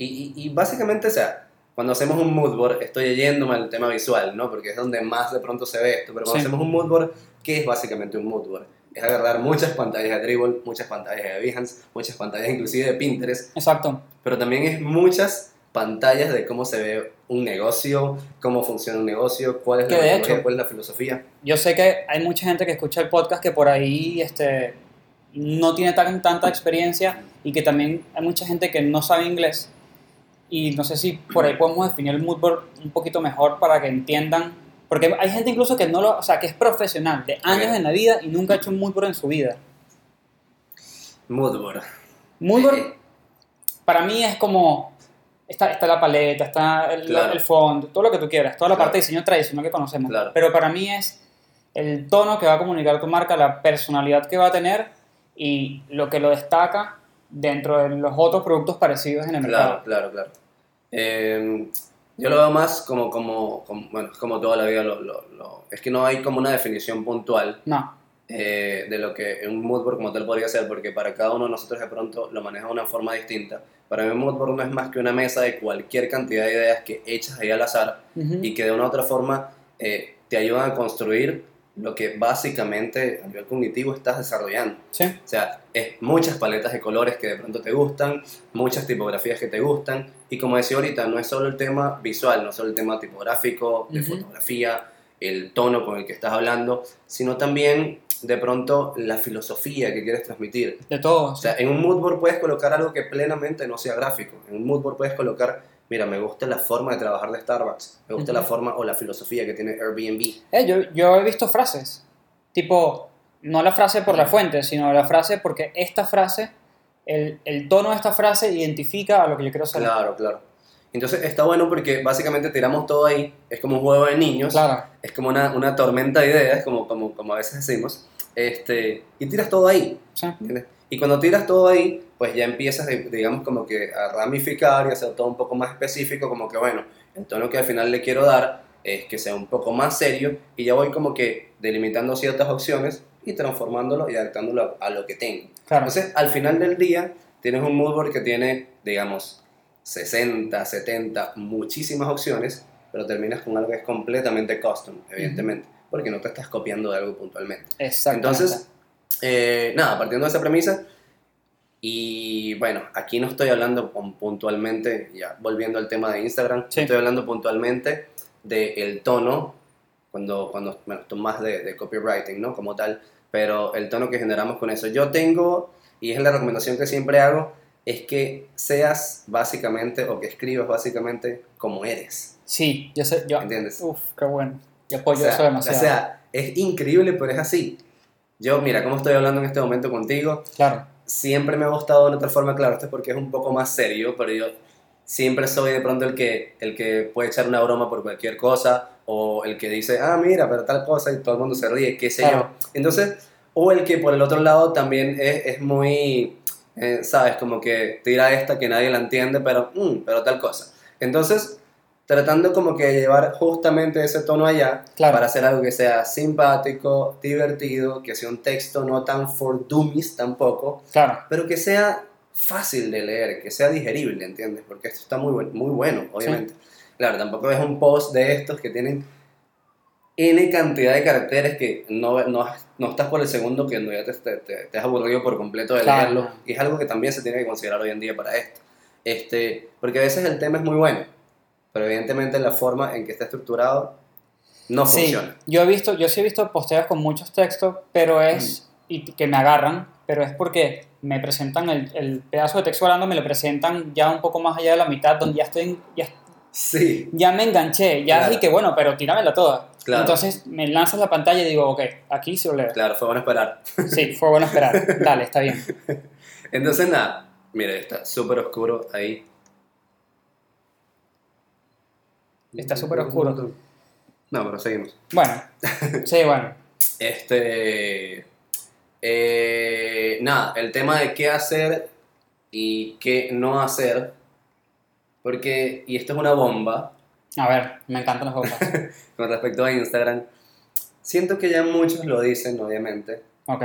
Y, y, y básicamente, o sea, cuando hacemos un mood board, estoy yéndome al tema visual, ¿no? Porque es donde más de pronto se ve esto, pero cuando Sí. hacemos un mood board, ¿qué es básicamente un mood board? Es agarrar muchas pantallas de Dribble, muchas pantallas de Behance, muchas pantallas inclusive de Pinterest, exacto. pero también es muchas pantallas de cómo se ve un negocio, cómo funciona un negocio, cuál es la Que hecho- cuál es la filosofía. Yo sé que hay mucha gente que escucha el podcast que por ahí este, no tiene tan, tanta experiencia y que también hay mucha gente que no sabe inglés. Y no sé si por ahí podemos definir el mood board un poquito mejor para que entiendan. Porque hay gente incluso que no lo, o sea, que es profesional de años en la vida y nunca ha hecho un mood board en su vida. Mood board. Mood board Eh, para mí es como está, está la paleta, está el, Claro. el fondo, todo lo que tú quieras, toda la Claro. parte de diseño tradicional que conocemos. Claro. Pero para mí es el tono que va a comunicar tu marca, la personalidad que va a tener y lo que lo destaca dentro de los otros productos parecidos en el Claro, mercado. claro, claro. Eh, yo lo veo más como, como, como- bueno, como toda la vida, lo, lo- lo- es que no hay como una definición puntual No, eh, de lo que un mood board como tal podría ser, porque para cada uno de nosotros de pronto lo maneja de una forma distinta. Para mí un mood board no es más que una mesa de cualquier cantidad de ideas que echas ahí al azar Ujú. y que de una u otra forma eh, te ayudan a construir lo que básicamente a nivel cognitivo estás desarrollando. sí, O sea, es muchas paletas de colores que de pronto te gustan, muchas tipografías que te gustan, y como decía ahorita, no es solo el tema visual, no es solo el tema tipográfico, de fotografía, el tono con el que estás hablando, sino también de pronto la filosofía que quieres transmitir. de todo. O sea, en un mood board puedes colocar algo que plenamente no sea gráfico. En un mood board puedes colocar, mira, me gusta la forma de trabajar de Starbucks, me gusta Ujú. la forma o la filosofía que tiene Airbnb. Eh, yo, yo he visto frases, tipo, no la frase por la fuente, sino la frase porque esta frase, el, el tono de esta frase identifica a lo que yo quiero hacer. Claro, claro. Entonces está bueno porque básicamente tiramos todo ahí, es como un juego de niños, Claro, es como una, una tormenta de ideas, como, como, como a veces decimos, este, y tiras todo ahí, sí. ¿entiendes? Y cuando tiras todo ahí, pues ya empiezas, digamos, como que a ramificar y hacer todo un poco más específico, como que bueno, el tono que al final le quiero dar es que sea un poco más serio y ya voy como que delimitando ciertas opciones y transformándolo y adaptándolo a, lo que tengo. Claro. Entonces, al final del día, tienes un mood board que tiene, digamos, 60, 70, muchísimas opciones, pero terminas con algo que es completamente custom, evidentemente, porque no te estás copiando de algo puntualmente. Entonces, eh, nada, partiendo de esa premisa, y bueno, aquí no estoy hablando pun- puntualmente, ya volviendo al tema de Instagram, Sí. estoy hablando puntualmente del tono, cuando, cuando bueno, esto más de, de copywriting, ¿no? Como tal, pero el tono que generamos con eso. Yo tengo, y es la recomendación que siempre hago, es que seas básicamente, o que escribas básicamente como eres, Sí, yo sé, yo. ¿entiendes? Uf, qué bueno. Yo apoyo o sea, eso demasiado. O sea, es increíble, pero es así. Yo, mira, cómo estoy hablando en este momento contigo, claro. siempre me ha gustado de otra forma, claro, esto es porque es un poco más serio, pero yo siempre soy de pronto el que, el que puede echar una broma por cualquier cosa, o el que dice, ah, mira, pero tal cosa, y todo el mundo se ríe, qué sé Claro. yo. Entonces, o el que por el otro lado también es, es muy, eh, ¿sabes? Como que tira esta que nadie la entiende, pero, mm, pero tal cosa. Entonces, tratando como que llevar justamente ese tono allá Claro. para hacer algo que sea simpático, divertido, que sea un texto no tan for dummies tampoco, Claro. pero que sea fácil de leer, que sea digerible, ¿entiendes? Porque esto está muy, buen- muy bueno, obviamente. Claro, tampoco es un post de estos que tienen N cantidad de caracteres que no, no, no estás por el segundo que no ya te, te, te- te has aburrido por completo de Claro. leerlo. Y es algo que también se tiene que considerar hoy en día para esto. Este, porque a veces el tema es muy bueno, pero evidentemente la forma en que está estructurado no Sí, funciona. yo he visto, yo sí he visto posteos con muchos textos, pero es, Mm. y que me agarran, pero es porque me presentan el, el pedazo de texto hablando, me lo presentan ya un poco más allá de la mitad, donde ya estoy, en- ya, Sí, ya me enganché, ya Claro. dije que bueno, pero tíramela toda. Claro. Entonces me lanzas la pantalla y digo, ok, aquí sí lo leo. claro, fue bueno esperar. Sí, fue bueno esperar. Dale, está bien. Entonces, nada, mire, está súper oscuro ahí. Está súper oscuro. No, pero seguimos. Bueno, sí, bueno. Este. eh, nada, el tema de qué hacer y qué no hacer. Porque, y esto es una bomba A ver, me encantan las bombas. con respecto a Instagram. Siento que ya muchos lo dicen, obviamente, Ok.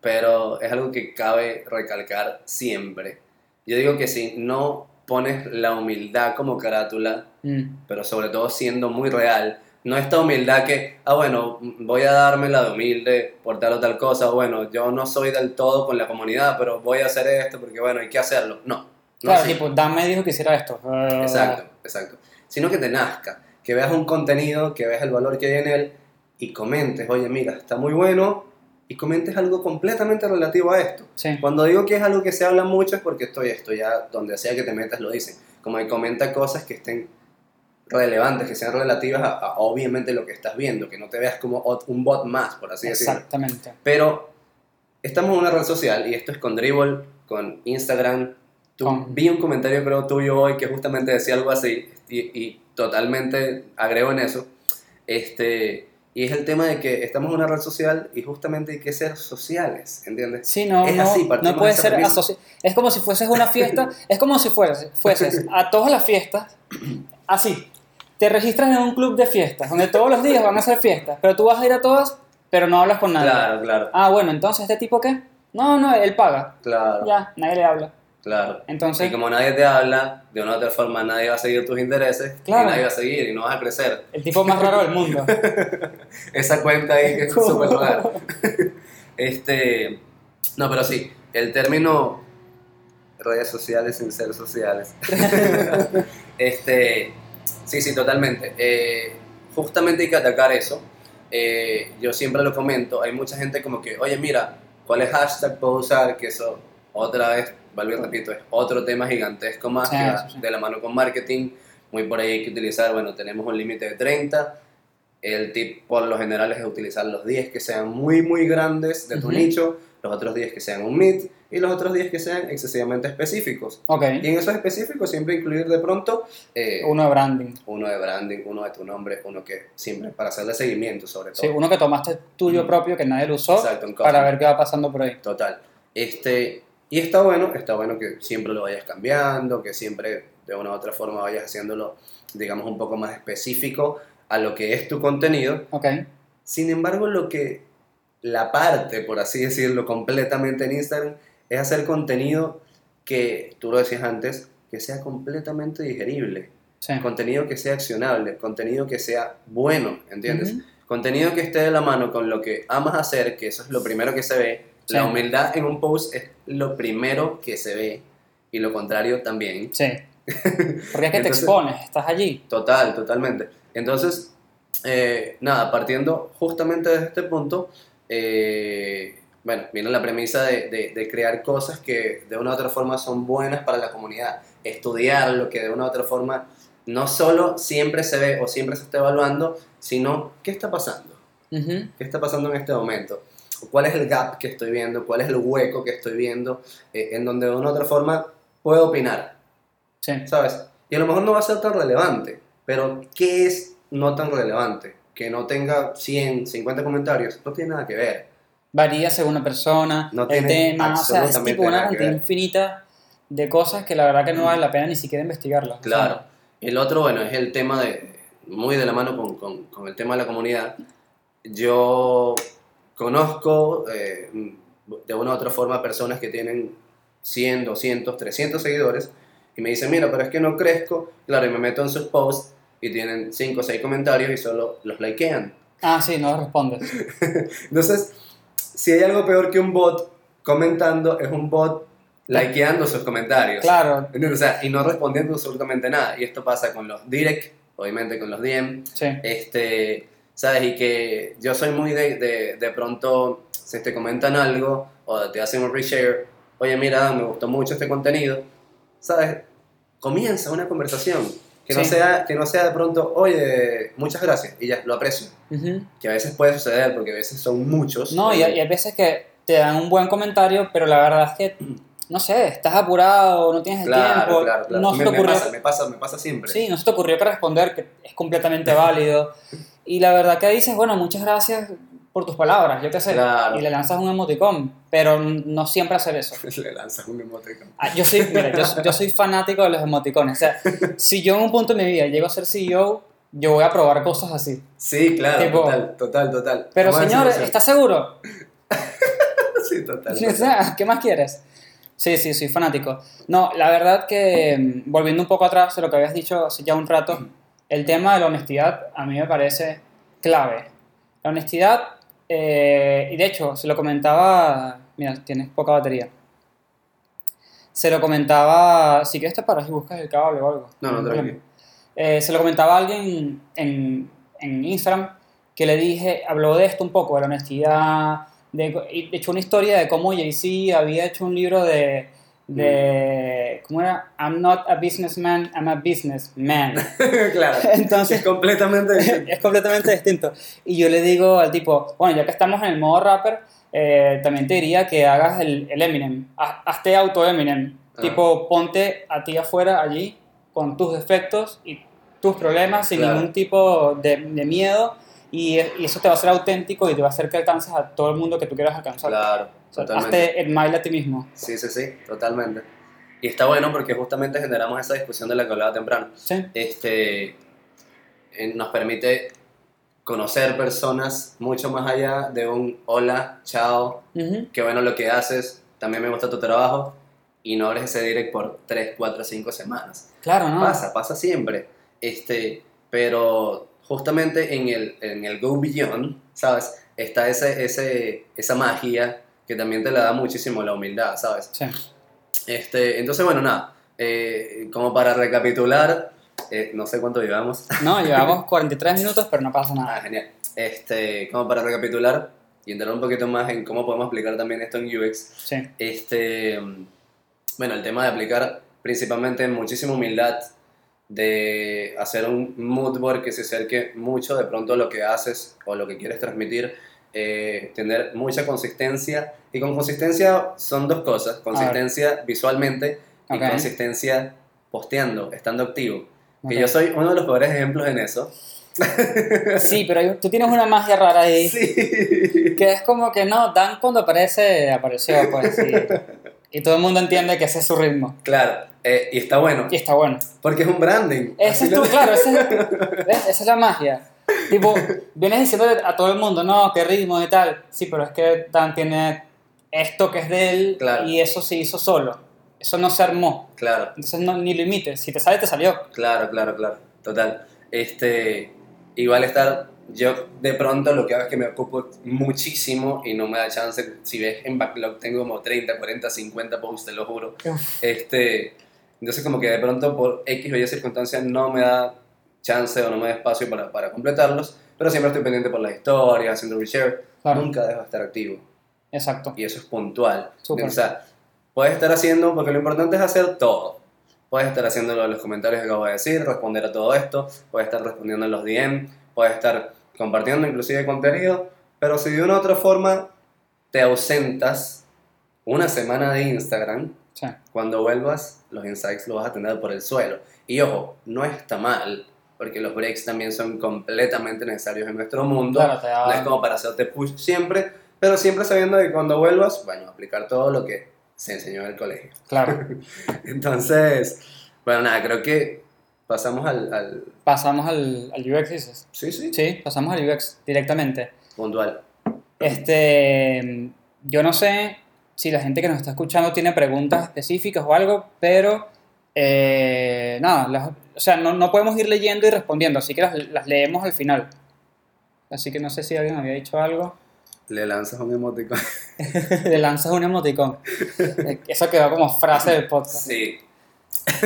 pero es algo que cabe recalcar siempre. Yo digo que si no pones la humildad como carátula, Mm, pero sobre todo siendo muy real. No esta humildad que, ah, bueno, voy a darme la de humilde por tal o tal cosa, bueno, yo no soy del todo con la comunidad, pero voy a hacer esto porque, bueno, hay que hacerlo. No, no Claro, así. tipo, Dan me dijo que hiciera esto. Exacto, exacto. Sino que te nazca, que veas un contenido, que veas el valor que hay en él y comentes, oye, mira, está muy bueno, y comentes algo completamente relativo a esto. Sí. Cuando digo que es algo que se habla mucho es porque estoy esto ya donde sea que te metas lo dicen. Como que comenta cosas que estén relevantes, que sean relativas a, a obviamente lo que estás viendo, que no te veas como un bot más, por así decirlo. Exactamente. Pero estamos en una red social y esto es con Dribble, con Instagram. Tú- Con- Vi un comentario creo tuyo hoy que justamente decía algo así y, y totalmente agrego en eso. Este, y es el tema de que estamos en una red social y justamente hay que ser sociales, ¿entiendes? Sí, no, Es no, así, no puede ser Es como si fueses una fiesta, es como si fueses, fueses a todas las fiestas, así. Te registras en un club de fiestas, donde todos los días van a ser fiestas, pero tú vas a ir a todas, pero no hablas con nadie. Claro, claro, Ah, bueno, entonces, ¿este tipo qué? No, no, él paga. claro, Ya, nadie le habla. Claro. Entonces, Y como nadie te habla, de una u otra forma nadie va a seguir tus intereses, Claro. y nadie va a seguir y no vas a crecer. el tipo más raro del mundo. Esa cuenta ahí que es súper rara. Este, no, pero sí, el término redes sociales sin ser sociales. este, sí, sí, totalmente. Eh, justamente hay que atacar eso. Eh, yo siempre lo comento, hay mucha gente como que, oye, mira, ¿cuál es hashtag puedo usar? Que eso, otra vez, y repito, es otro tema gigantesco más Sí, que va sí, de la mano con marketing. Muy por ahí hay que utilizar, bueno, tenemos un límite de 30. El tip por lo general es utilizar los 10 que sean muy, muy grandes de tu Ujú. nicho, los otros 10 que sean un mid y los otros 10 que sean excesivamente específicos. Ok, Y en esos específicos siempre incluir de pronto eh, uno de branding. uno de branding, uno de tu nombre, uno que siempre para hacerle seguimiento sobre todo. Sí, uno que tomaste tuyo Mm. propio, que nadie lo usó, Exacto, para ver qué va pasando por ahí. Total. Este, y está bueno, está bueno que siempre lo vayas cambiando, que siempre de una u otra forma vayas haciéndolo, digamos, un poco más específico a lo que es tu contenido. Ok, Sin embargo, lo que la parte, por así decirlo, completamente en Instagram es hacer contenido que, tú lo decías antes, que sea completamente digerible, sí. contenido que sea accionable, contenido que sea bueno, ¿entiendes? Contenido que esté de la mano con lo que amas hacer, que eso es lo primero que se ve. Sí. La humildad en un post es lo primero que se ve y lo contrario también. Sí. Porque es que te Entonces- expones, estás allí. Total, totalmente. Entonces, eh, nada, partiendo justamente de este punto, eh, bueno, viene la premisa de, de- de crear cosas que de una u otra forma son buenas para la comunidad, estudiar lo que de una u otra forma no solo siempre se ve o siempre se está evaluando, sino qué está pasando, Ujú. qué está pasando en este momento, cuál es el gap que estoy viendo, cuál es el hueco que estoy viendo, eh, en donde de una u otra forma puedo opinar. Sí. ¿sabes? Y a lo mejor no va a ser tan relevante, pero ¿qué es no tan relevante? Que no tenga 100, 50 comentarios, no tiene nada que ver. Varía según la persona, No el tema, o sea, es tipo una cantidad infinita de cosas que la verdad que no vale la pena ni siquiera investigarlas. o sea, Claro. El otro, bueno, es el tema de, muy de la mano con, con- con el tema de la comunidad. Yo conozco eh, de una u otra forma personas que tienen 100, 200, 300 seguidores y me dicen, mira, pero es que no crezco. Claro, y me meto en sus posts y tienen 5 o 6 comentarios y solo los likean. Ah, sí, no respondes. Entonces, si hay algo peor que un bot comentando, es un bot likeando sus comentarios. Claro. O sea, y no respondiendo absolutamente nada. Y esto pasa con los direct, obviamente con los DM. sí. Este, ¿Sabes? Y que yo soy muy de, de, de pronto, si te comentan algo o te hacen un reshare, oye, mira, me gustó mucho este contenido, ¿sabes? Comienza una conversación. Que no, Sí. sea, que no sea de pronto, oye, muchas gracias, y ya, lo aprecio. Ujú. Que a veces puede suceder, porque a veces son muchos. No, y, hay- y hay veces que te dan un buen comentario, pero la verdad es que, no sé, estás apurado, no tienes el Claro, tiempo, claro, claro. no se me, te me ocurrió... pasa, me pasa, me pasa siempre. Sí, no se te ocurrió que responder, que es completamente válido. Y la verdad que dices, bueno, muchas gracias por tus palabras, yo qué sé. Claro. Y le lanzas un emoticón, pero no siempre hacer eso. Le lanzas un emoticon. Ah, Yo soy, mira, yo, yo soy fanático de los emoticones. O sea, si yo en un punto de mi vida llego a ser CEO, yo voy a probar cosas así. Sí, claro, Tipo- total, total, total. Pero Vamos a señor, decir eso. ¿estás seguro? Sí, total. O sea, ¿Qué más quieres? Sí, sí, soy fanático. No, la verdad que, mm, volviendo un poco atrás de lo que habías dicho hace ya un rato, el tema de la honestidad a mí me parece clave. La honestidad, eh, y de hecho, se lo comentaba, mira, tienes poca batería. Se lo comentaba, si quieres te paras y buscas el cable o algo. No, no, hay tranqui. problema. Eh, se lo comentaba a alguien en, en Instagram que le dije, habló de esto un poco, de la honestidad, de, de hecho una historia de cómo Jay-Z había hecho un libro de, de, ¿cómo era? I'm not a businessman, I'm a businessman. claro. Entonces, es completamente. es completamente distinto. Y yo le digo al tipo, bueno, ya que estamos en el modo rapper, eh, también te diría que hagas el, el Eminem, Haz- hazte auto Eminem. Ah. Tipo, ponte a ti afuera allí con tus defectos y tus problemas sin Claro. ningún tipo de, de miedo y, y eso te va a hacer auténtico y te va a hacer que alcances a todo el mundo que tú quieras alcanzar. claro, totalmente. hazte el mile a ti mismo. Sí, sí, sí, totalmente. Y está bueno porque justamente generamos esa discusión de la que hablaba temprano. Sí, Este, eh, nos permite conocer personas mucho más allá de un hola, chao, Ujú. qué bueno lo que haces, también me gusta tu trabajo, y no abres ese direct por 3, 4, 5 semanas. claro, ¿no? Pasa, pasa siempre. Este, pero justamente en el, en el Go Beyond, ¿sabes? Está ese, ese, esa magia que también te la da muchísimo la humildad, ¿sabes? Sí. Este, entonces, bueno, nada. eh, como para recapitular, eh, no sé cuánto llevamos. No, llevamos 43 minutos, pero no pasa Ah, nada. genial. Este, como para recapitular y entrar un poquito más en cómo podemos aplicar también esto en UX. Sí, Este, bueno, el tema de aplicar principalmente muchísima humildad, de hacer un mood board que se acerque mucho de pronto a lo que haces o lo que quieres transmitir, eh, tener mucha consistencia. Y con consistencia son dos cosas, consistencia visualmente y Ok. consistencia posteando, estando activo. Que Ok. yo soy uno de los peores ejemplos en eso. Sí, pero hay- tú tienes una magia rara ahí. Sí. Que es como que no, Dan cuando aparece, apareció, pues. Y, y todo el mundo entiende que ese es su ritmo. Claro, eh, y está bueno, Y está bueno. porque es un branding. Ese es tu, claro, ese esa es la magia. Tipo, vienes diciéndole a todo el mundo, no, qué ritmo y tal. Sí, pero es que Dan tiene esto que es de él Claro. y eso se hizo solo. Eso no se armó. Claro, Entonces no, ni lo imites. Si te sale, te salió. claro, claro, claro, total. Este, igual estar, yo de pronto lo que hago es que me ocupo muchísimo y no me da chance, si ves en backlog tengo como 30, 40, 50 posts, te lo juro. Este, entonces como que de pronto por X o Y circunstancias no me da chance o no me da espacio para, para completarlos, pero siempre estoy pendiente por las historias, haciendo reshare, Claro. nunca dejo de estar activo. Exacto. y eso es puntual. Súper. O sea, puedes estar haciendo, porque lo importante es hacer todo. Puedes estar haciendo los comentarios que acabo de decir, responder a todo esto, puedes estar respondiendo en los DM, puedes estar compartiendo inclusive contenido, pero si de una u otra forma te ausentas una semana de Instagram, Sí. Cuando vuelvas, los insights los vas a tener por el suelo. Y ojo, no está mal, porque los breaks también son completamente necesarios en nuestro mundo. Claro, te No es como para hacerte push siempre, pero siempre sabiendo que cuando vuelvas, bueno, aplicar todo lo que se enseñó en el colegio. Claro. Entonces, bueno, nada, creo que pasamos al, al- Pasamos al, al UX, dices. Sí, sí, Sí, pasamos al UX directamente. puntual. Este, yo no sé si la gente que nos está escuchando tiene preguntas específicas o algo, pero eh, nada, las- o sea, no, no podemos ir leyendo y respondiendo, así que las, las leemos al final. Así que no sé si alguien había dicho algo. Le lanzas un emoticón. Le lanzas un emoticón. Eso quedó como frase del podcast. Sí.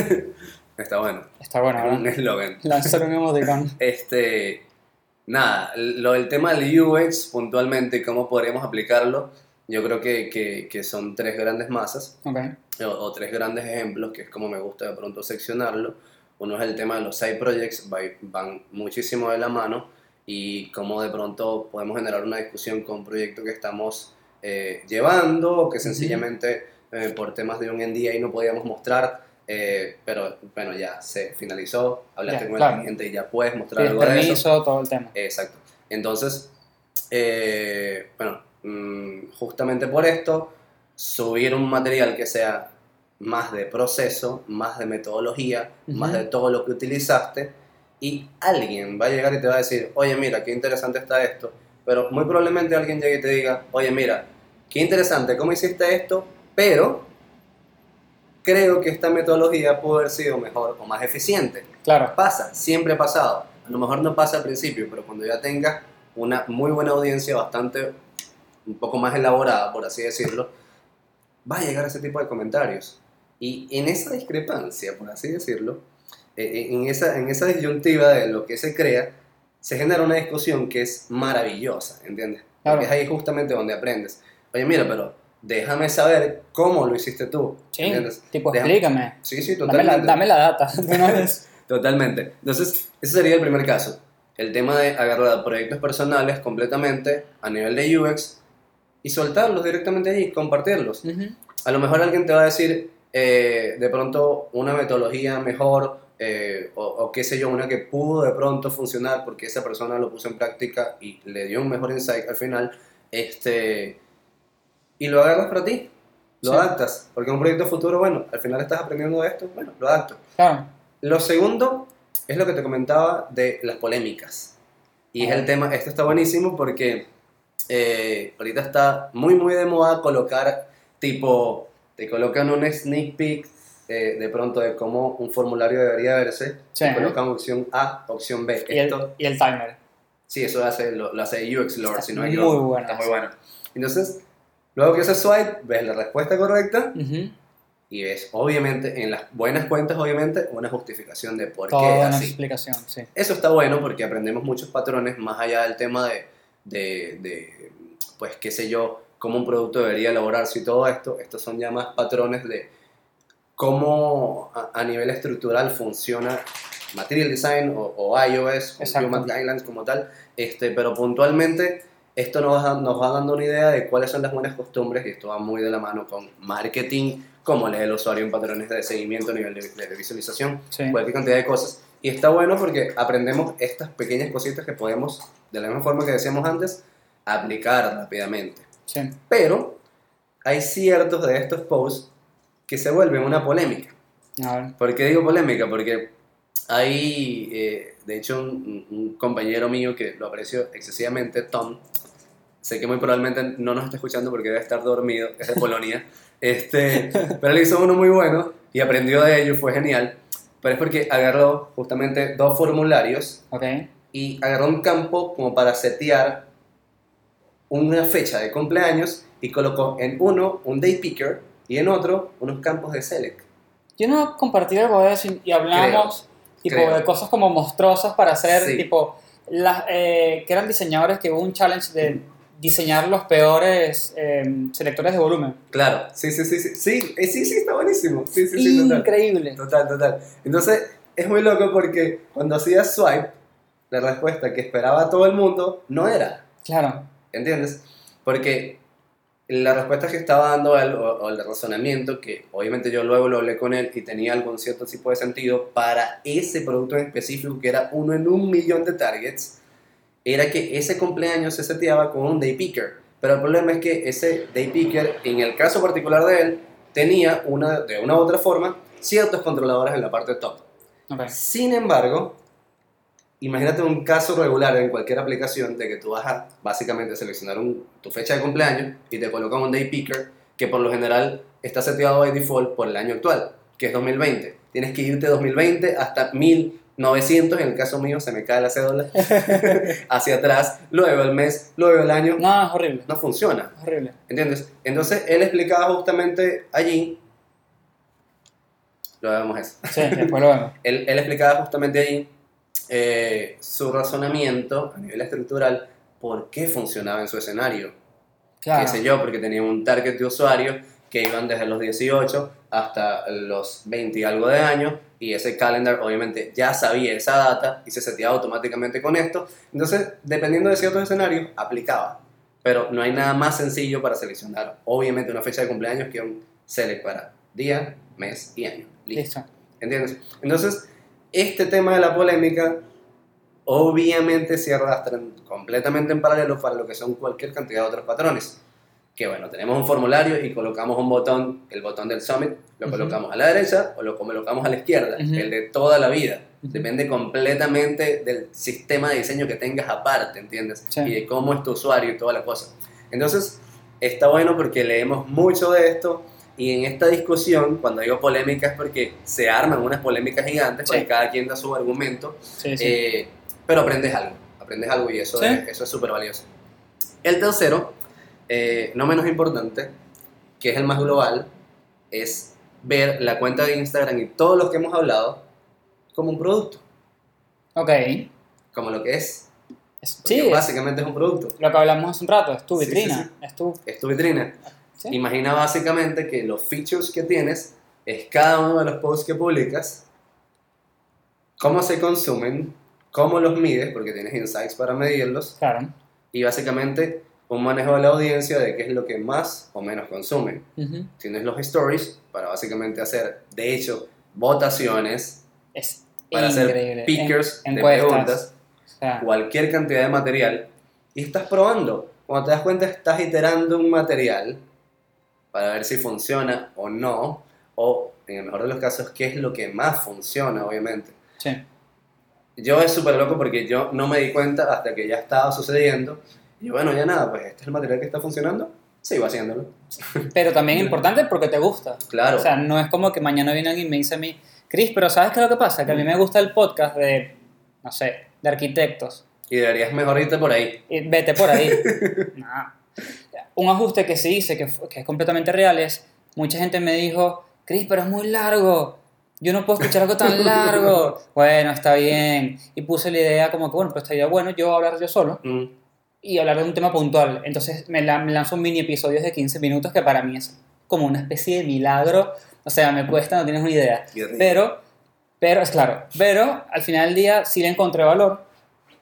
Está bueno. Está bueno, un ¿verdad? eslogan. Lanzar un emoticón. Este, nada, lo del tema del UX puntualmente, cómo podríamos aplicarlo, yo creo que, que, que son tres grandes masas Ok. O, o tres grandes ejemplos, que es como me gusta de pronto seccionarlo. Uno es el tema de los side projects, va- van muchísimo de la mano y cómo de pronto podemos generar una discusión con un proyecto que estamos eh, llevando o que sencillamente eh, por temas de un NDA no podíamos mostrar, eh, pero bueno, ya se finalizó, hablaste Ya, con claro. el cliente y ya puedes mostrar Pides algo de eso. todo el tema. Exacto. Entonces, eh, bueno, mm, justamente por esto, subir un material que sea más de proceso, más de metodología, Ujú. más de todo lo que utilizaste, y alguien va a llegar y te va a decir, oye, mira, qué interesante está esto, pero muy probablemente alguien llegue y te diga, oye, mira, qué interesante cómo hiciste esto, pero creo que esta metodología pudo haber sido mejor o más eficiente. Claro, Pasa, siempre ha pasado. A lo mejor no pasa al principio, pero cuando ya tengas una muy buena audiencia, bastante, un poco más elaborada, por así decirlo, va a llegar ese tipo de comentarios. Y en esa discrepancia, por así decirlo, eh, en, esa, en esa disyuntiva de lo que se crea, se genera una discusión que es maravillosa, ¿entiendes? Claro. Porque es ahí justamente donde aprendes. Oye, mira, pero déjame saber cómo lo hiciste tú, sí. ¿entiendes? Tipo, Deja- explícame. Sí, sí, Dame totalmente. la, dame la data. Totalmente. Entonces, ese sería el primer caso. El tema de agarrar proyectos personales completamente a nivel de UX y soltarlos directamente allí, compartirlos. Ujú. A lo mejor alguien te va a decir eh, de pronto una metodología mejor eh, o, o qué sé yo, una que pudo de pronto funcionar porque esa persona lo puso en práctica y le dio un mejor insight al final. Este, y lo agarras para ti, lo Sí. adaptas. Porque un proyecto futuro, bueno, al final estás aprendiendo de esto, bueno, lo adapto. Lo segundo es lo que te comentaba de las polémicas. Y es el tema, esto está buenísimo porque eh, ahorita está muy muy de moda colocar tipo, te colocan un sneak peek eh, de pronto de cómo un formulario debería verse, Sí. colocan opción A, opción B. Y el, Esto, y el timer. sí, eso lo hace, lo, lo hace UX Lord, si no me muy bueno Está muy bueno. Entonces, luego que haces swipe, ves la respuesta correcta Ujú. y ves, obviamente, en las buenas cuentas, obviamente, una justificación de por qué Toda es una así. explicación, sí. Eso está bueno porque aprendemos muchos patrones más allá del tema de, de, de, pues, qué sé yo, cómo un producto debería elaborarse y todo esto. Estos son ya más patrones de cómo a, a nivel estructural funciona Material Design o, o iOS. Human Guidelines como tal. Este, pero puntualmente esto nos va, nos va dando una idea de cuáles son las buenas costumbres y esto va muy de la mano con marketing, cómo lee el usuario en patrones de seguimiento a nivel de, de visualización Sí. cualquier cantidad de cosas. Y está bueno porque aprendemos estas pequeñas cositas que podemos, de la misma forma que decíamos antes, aplicar rápidamente. sí. Pero hay ciertos de estos posts que se vuelven una polémica. A ver. ¿Por qué digo polémica? Porque hay, eh, de hecho, un, un compañero mío que lo aprecio excesivamente, Tom, sé que muy probablemente no nos está escuchando porque debe estar dormido, es de Polonia, este, pero él hizo uno muy bueno y aprendió de ello, fue genial, pero es porque agarró justamente dos formularios Ok. y agarró un campo como para setear una fecha de cumpleaños y colocó en uno un day picker y en otro unos campos de select. Yo no compartí algo de eso y- hablamos tipo creo. de cosas como monstruosas para hacer, Sí. tipo, las, eh, que eran diseñadores que hubo un challenge de diseñar los peores eh, selectores de volumen. Claro, sí, sí, sí, sí, sí, eh, sí, sí, está buenísimo. Sí, sí, sí, total. Increíble. Total, total. Entonces, es muy loco porque cuando hacías swipe, la respuesta que esperaba todo el mundo no era, Claro. ¿entiendes? Porque la respuesta que estaba dando él, o, o el razonamiento, que obviamente yo luego lo hablé con él y tenía algún cierto tipo de sentido para ese producto en específico, que era uno en un millón de targets, era que ese cumpleaños se seteaba con un day picker. Pero el problema es que ese day picker, en el caso particular de él, tenía una, de una u otra forma ciertos controladores en la parte top. Sin embargo, imagínate un caso regular en cualquier aplicación de que tú vas a básicamente seleccionar un- tu fecha de cumpleaños y te colocan un day picker que por lo general está seteado by default por el año actual, que es 2020. Tienes que irte 2020 hasta 1900, en el caso mío se me cae la cédula, hacia atrás, luego el mes, luego el año. No, es horrible. No funciona. Es horrible. ¿Entiendes? Entonces él explicaba justamente allí, lo vemos eso, Sí, después lo vemos. él, él explicaba justamente allí eh, su razonamiento a nivel estructural, por qué funcionaba en su escenario. Claro. Qué sé yo, porque tenía un target de usuarios que iban desde los 18 hasta los 20 y algo de años, y ese calendar obviamente ya sabía esa data y se seteaba automáticamente con esto. Entonces, dependiendo de ciertos escenarios, aplicaba. Pero no hay nada más sencillo para seleccionar, obviamente, una fecha de cumpleaños que un select para día, mes y año. Listo. Listo. ¿Entiendes? Entonces, este tema de la polémica obviamente se arrastran completamente en paralelo para lo que son cualquier cantidad de otros patrones. Que bueno, tenemos un formulario y colocamos un botón, el botón del summit, lo colocamos a la derecha o lo colocamos a la izquierda, el de toda la vida. Depende completamente del sistema de diseño que tengas aparte, ¿entiendes? Sí. Y de cómo es tu usuario y toda la cosa. Entonces, está bueno porque leemos mucho de esto y en esta discusión, cuando digo polémica es porque se arman unas polémicas gigantes, porque cada quien da su argumento, Sí, eh, pero aprendes algo, aprendes algo y eso es eso es súper valioso. El tercero, eh, no menos importante, que es el más global, es ver la cuenta de Instagram y todos los que hemos hablado como un producto, ok. como lo que es. Sí, es básicamente es un producto. lo que hablamos hace un rato, es tu Sí, sí, vitrina. sí. Es tu. Es tu vitrina. Imagina básicamente que los features que tienes es cada uno de los posts que publicas, cómo se consumen, cómo los mides, porque tienes insights para medirlos, Claro. y básicamente un manejo de la audiencia de qué es lo que más o menos consumen. Tienes los stories para básicamente hacer, de hecho, votaciones, Es para hacer increíble. pickers En- de preguntas, O sea, cualquier cantidad de material, y estás probando. Cuando te das cuenta, estás iterando un material para ver si funciona o no, o en el mejor de los casos, qué es lo que más funciona, obviamente. sí. Yo es súper loco porque yo no me di cuenta hasta que ya estaba sucediendo. Y bueno, ya nada, pues este es el material que está funcionando, sigo haciéndolo. Pero también importante porque te gusta. Claro. O sea, no es como que mañana viene alguien y me dice a mí, Chris, pero ¿sabes qué es lo que pasa? Que a mí me gusta el podcast de, no sé, de arquitectos. y deberías mejor irte por ahí. Y vete por ahí. Nah. Un ajuste que se dice que, que es completamente real es, mucha gente me dijo, Chris, pero es muy largo. Yo no puedo escuchar algo tan largo. bueno, está bien. Y puse la idea como que, bueno, pues estaría bueno yo hablar yo solo Mm, y hablar de un tema puntual. Entonces me, la- me lanzo un mini episodio de 15 minutos que para mí es como una especie de milagro. O sea, me cuesta, no tienes una idea. Pero, pero, es claro, pero al final del día sí le encontré valor.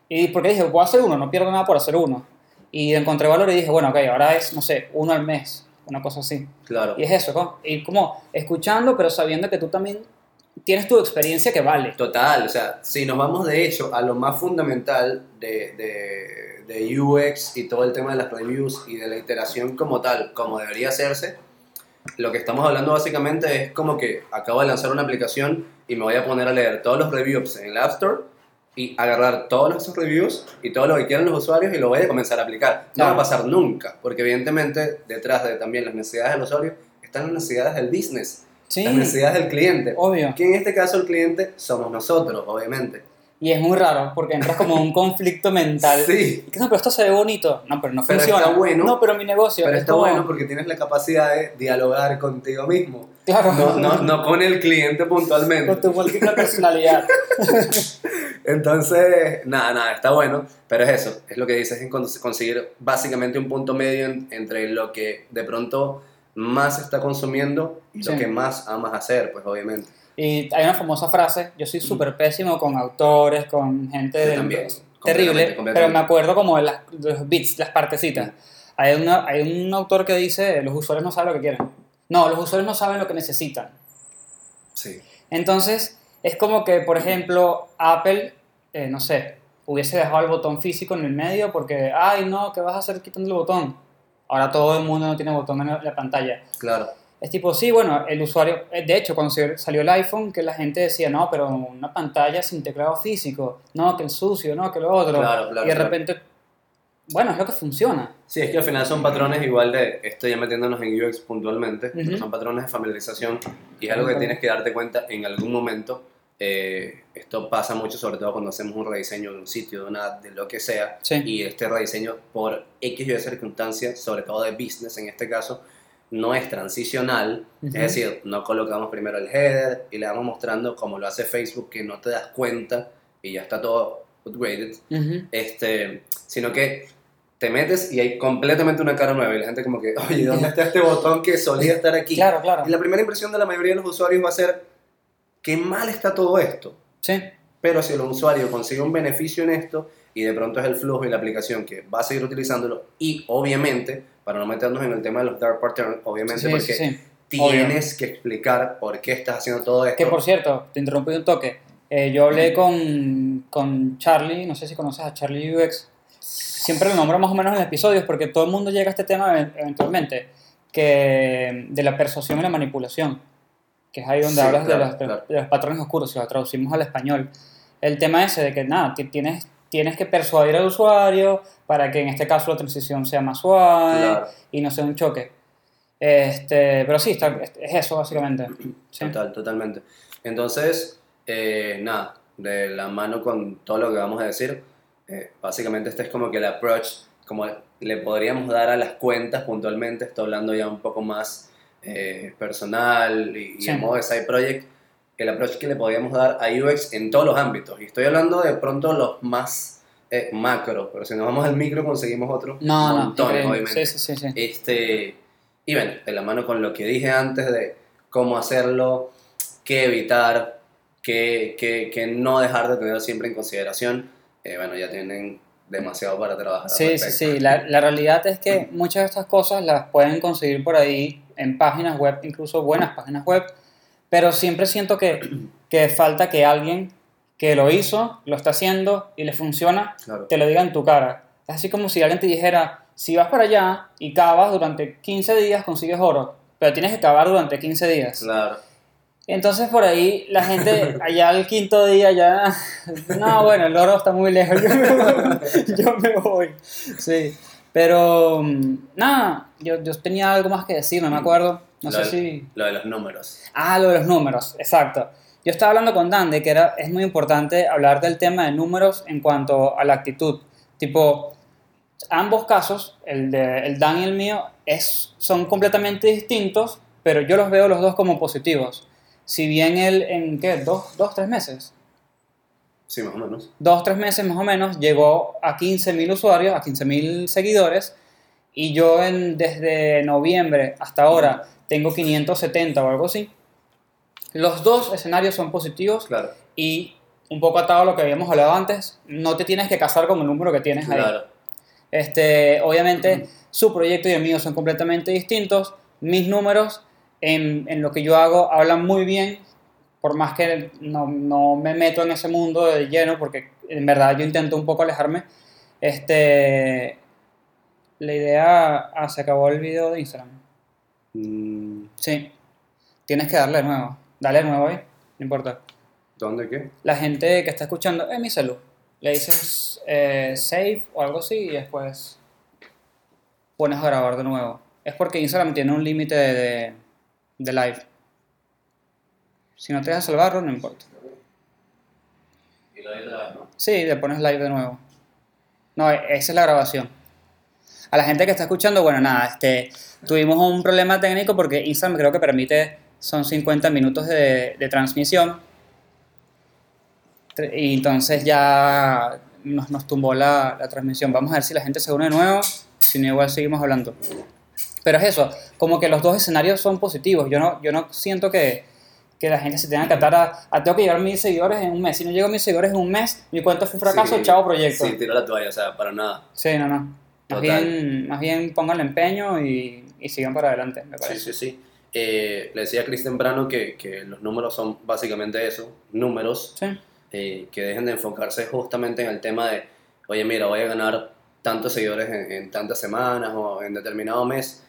Y porque dije, puedo hacer uno, no pierdo nada por hacer uno. Y le encontré valor y dije, bueno, ok, ahora es, no sé, uno al mes, una cosa así. claro. Y es eso, ¿no? Y como escuchando, pero sabiendo que tú también tienes tu experiencia que vale. Total, o sea, si nos vamos de hecho a lo más fundamental de, de, de UX y todo el tema de las reviews y de la iteración como tal, como debería hacerse, lo que estamos hablando básicamente es como que acabo de lanzar una aplicación y me voy a poner a leer todos los reviews en el App Store y agarrar todos esos reviews y todo lo que quieran los usuarios y lo voy a comenzar a aplicar. No va a pasar nunca, porque evidentemente detrás de también las necesidades del usuario están las necesidades del business, Sí, las necesidades del cliente. obvio. Que en este caso el cliente somos nosotros, obviamente. Y es muy raro porque entras como en un conflicto mental. Sí, Y que, no, pero esto se ve bonito. No, pero no Pero funciona. está bueno. No, pero mi negocio. pero es está como- bueno porque tienes la capacidad de dialogar contigo mismo. Claro. No, no, no con el cliente Con puntualmente. tu múltiple personalidad. Entonces, nada, nada, está bueno. Pero es eso, es lo que dices, es cons- conseguir básicamente un punto medio en- entre lo que de pronto más está consumiendo y lo que más amas hacer, pues obviamente. Y hay una famosa frase, yo soy súper pésimo con autores, con gente Yo de... también, terrible, completamente, completamente. pero me acuerdo como de, las- de los bits, las partecitas. Hay, una- hay un autor que dice, los usuarios no saben lo que quieren. No, los usuarios no saben lo que necesitan. Sí. Entonces, es como que, por ejemplo, Apple, eh, no sé, hubiese dejado el botón físico en el medio porque, ay, no, ¿qué vas a hacer quitando el botón? Ahora todo el mundo no tiene botón en la pantalla. Claro. Es tipo, sí, bueno, el usuario, eh, de hecho, cuando salió el iPhone, que la gente decía, no, pero una pantalla sin teclado físico, no, que el sucio, no, que lo otro. Claro, claro, y de claro. repente, bueno, es lo que funciona. Sí, es que al final son patrones igual de, esto ya metiéndonos en UX puntualmente, Ujú. son patrones de familiarización y es algo que tienes que darte cuenta en algún momento. eh, esto pasa mucho, sobre todo cuando hacemos un rediseño de un sitio, de una de lo que sea, Sí. y este rediseño por X y Y circunstancias, sobre todo de business en este caso, no es transicional, es decir, no colocamos primero el header y le vamos mostrando como lo hace Facebook, que no te das cuenta y ya está todo upgraded, este, sino que te metes y hay completamente una cara nueva y la gente como que, oye, ¿dónde está este botón que solía estar aquí? Claro, claro. Y la primera impresión de la mayoría de los usuarios va a ser, qué mal está todo esto. Sí, Pero si el usuario consigue un beneficio en esto y de pronto es el flujo y la aplicación que va a seguir utilizándolo y obviamente, para no meternos en el tema de los dark patterns, obviamente sí, porque sí, sí. tienes que explicar por qué estás haciendo todo esto. Que por cierto, te interrumpí un toque. Eh, yo hablé con, con Charlie, no sé si conoces a Charlie UX. Siempre lo nombro más o menos en los episodios porque todo el mundo llega a este tema event- eventualmente, que de la persuasión y la manipulación, que es ahí donde hablas claro, de, los, claro. de los patrones oscuros, si lo traducimos al español. El tema ese de que nada, ti- tienes, tienes que persuadir al usuario para que en este caso la transición sea más suave Claro. y no sea un choque. Este, pero sí, está- es es eso básicamente. Sí. Total, totalmente. Entonces, eh, nada, de la mano con todo lo que vamos a decir, eh, básicamente este es como que el approach, como le podríamos dar a las cuentas puntualmente, estoy hablando ya un poco más eh, personal y, y Sí. en modo de side project, el approach que le podríamos dar a UX en todos los ámbitos. Y estoy hablando de pronto los más eh, macro, pero si nos vamos al micro conseguimos otros No, no, montones, increíble. obviamente. Sí, sí, sí. Este, y bueno, de la mano con lo que dije antes de cómo hacerlo, qué evitar, qué, qué- qué no dejar de tener siempre en consideración, eh, bueno, ya tienen demasiado para trabajar. Sí, sí, sí. La, la realidad es que muchas de estas cosas las pueden conseguir por ahí en páginas web, incluso buenas páginas web, pero siempre siento que, que falta que alguien que lo hizo, lo está haciendo y le funciona, Claro. te lo diga en tu cara. Es así como si alguien te dijera, si vas para allá y cavas durante 15 días, consigues oro, pero tienes que cavar durante 15 días. Claro. Entonces por ahí la gente allá al quinto día ya, no, bueno, el oro está muy lejos, yo me voy. Yo me voy. Sí, pero mm, nada, yo, yo tenía algo más que decir, no me acuerdo, no Lo sé de- si... Lo de los números. Ah, lo de los números, exacto. Yo estaba hablando con Dan de que era, es muy importante hablar del tema de números en cuanto a la actitud. Tipo, ambos casos, el de el Dan y el mío, es, son completamente distintos, pero yo los veo los dos como positivos. Si bien él en, ¿qué? ¿Dos, dos tres meses? Sí, más o menos. Dos, tres meses más o menos, llegó a 15.000 usuarios, a 15.000 seguidores, y yo en, desde noviembre hasta ahora tengo 570 o algo así. Los dos escenarios son positivos Claro, y un poco atado a lo que habíamos hablado antes, no te tienes que casar con el número que tienes ahí. claro. Este, obviamente, su proyecto y el mío son completamente distintos. Mis números en, en lo que yo hago hablan muy bien, por más que no, no me meto en ese mundo de lleno, porque en verdad yo intento un poco alejarme. Este, la idea. Ah, se acabó el video de Instagram. Mm, Sí, tienes que darle de nuevo. Dale de nuevo ahí, no importa. ¿Dónde qué? La gente que está escuchando, es mi salud. Le dices eh, save o algo así y después pones a grabar de nuevo. Es porque Instagram tiene un límite de, de, de live. Si no te dejas salvarlo, no importa. Y lo de otra vez, ¿no? Sí, le pones live de nuevo. No, esa es la grabación. A la gente que está escuchando, bueno, nada, este, tuvimos un problema técnico porque Instagram creo que permite, son 50 minutos de, de transmisión. Y entonces ya nos, nos tumbó la, la transmisión. Vamos a ver si la gente se une de nuevo, si no igual seguimos hablando. Pero es eso, como que los dos escenarios son positivos. Yo no, yo no siento que, que la gente se tenga que atar a, a tengo que llegar a mil seguidores en un mes. Si no llego a mil seguidores en un mes, mi cuenta fue un fracaso, Sí, chao proyecto. Sí, tira la toalla, o sea, para nada. Sí, no, no. Más Total. bien, más bien pongan el empeño y, y sigan para adelante, me Sí, parece. sí, sí. Eh, le decía a Chris temprano que, que los números son básicamente eso, números, Sí, eh, que dejen de enfocarse justamente en el tema de, oye, mira, voy a ganar tantos seguidores en, en tantas semanas o en determinado mes.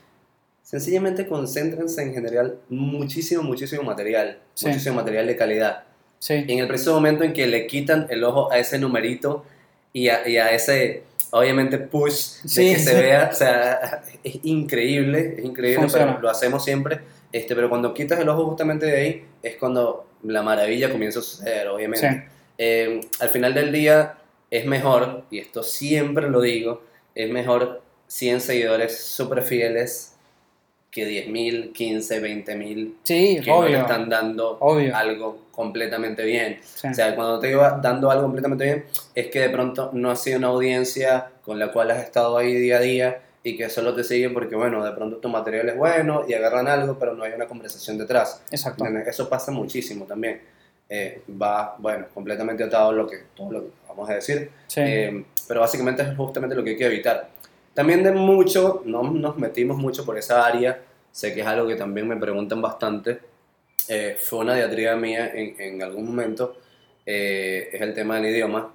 Sencillamente concéntrense en general muchísimo, muchísimo material, Sí. muchísimo material de calidad. sí, En el preciso momento en que le quitan el ojo a ese numerito y a, y a ese, obviamente, push de Sí, que se vea, o sea, es increíble, es increíble, Funciona. pero lo hacemos siempre. Este, pero cuando quitas el ojo justamente de ahí, es cuando la maravilla comienza a suceder, obviamente. Sí. Eh, al final del día, es mejor, y esto siempre lo digo, es mejor 100 seguidores súper fieles que 10.000, 15, 20.000 sí, que no le obvio, están dando obvio. algo completamente bien. Sí. O sea, cuando te iba dando algo completamente bien, es que de pronto no ha sido una audiencia con la cual has estado ahí día a día y que solo te siguen porque, bueno, de pronto tu material es bueno y agarran algo, pero no hay una conversación detrás. Exacto. Eso pasa muchísimo también. Eh, va, bueno, completamente atado a lo que, todo lo que vamos a decir. Sí. Eh, pero básicamente es justamente lo que hay que evitar. También de mucho, no nos metimos mucho por esa área, sé que es algo que también me preguntan bastante. Eh, fue una diatriba mía en, en algún momento, eh, es el tema del idioma.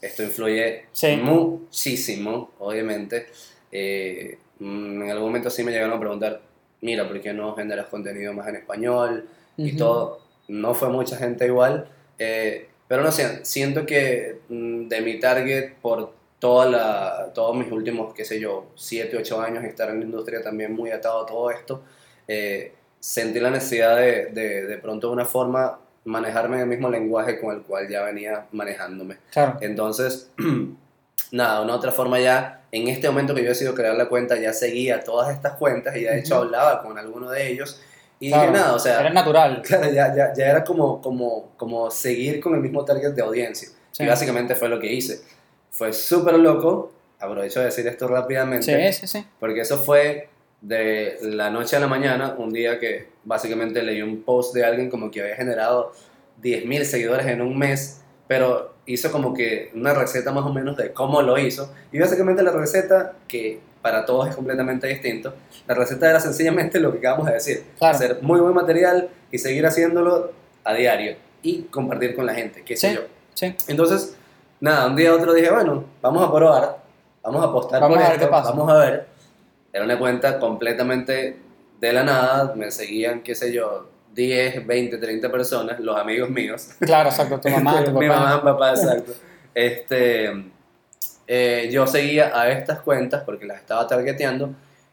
Esto influye Sí. muchísimo, obviamente. Eh, mm, en algún momento sí me llegaron a preguntar, mira, ¿por qué no generas contenido más en español? y todo. No fue mucha gente igual, eh, pero no sé, siento que mm, de mi target por toda la, todos mis últimos, qué sé yo, 7, 8 años estar en la industria también muy atado a todo esto, eh, sentí la necesidad de, de, de pronto de una forma manejarme en el mismo lenguaje con el cual ya venía manejándome. Claro. Entonces, nada, una otra forma ya, en este momento que yo he decidido crear la cuenta, ya seguía todas estas cuentas y ya de hecho Ujú. hablaba con alguno de ellos y Claro. dije nada, o sea, Era natural. Claro, ya, ya, ya era como, como, como seguir con el mismo target de audiencia. Sí. Y básicamente fue lo que hice. Fue súper loco, aprovecho de decir esto rápidamente, Sí, sí, sí. porque eso fue de la noche a la mañana, un día que básicamente leí un post de alguien como que había generado 10.000 seguidores en un mes, pero hizo como que una receta más o menos de cómo lo hizo. Y básicamente la receta, que para todos es completamente distinto, la receta era sencillamente lo que acabamos de decir, Claro. hacer muy buen material y seguir haciéndolo a diario y compartir con la gente, qué sé Sí. yo. Sí. Entonces, nada, un día otro dije, bueno, vamos a probar, vamos a apostar Vamos por a ver esto, qué pasa. vamos a ver. Era una cuenta completamente de la nada, me seguían, qué sé yo, 10, 20, 30 personas, los amigos míos. Claro, exacto. Tu mamá, tu Mi papá. mamá, mi papá, exacto. Este, eh, yo seguía a estas cuentas porque las estaba targeteando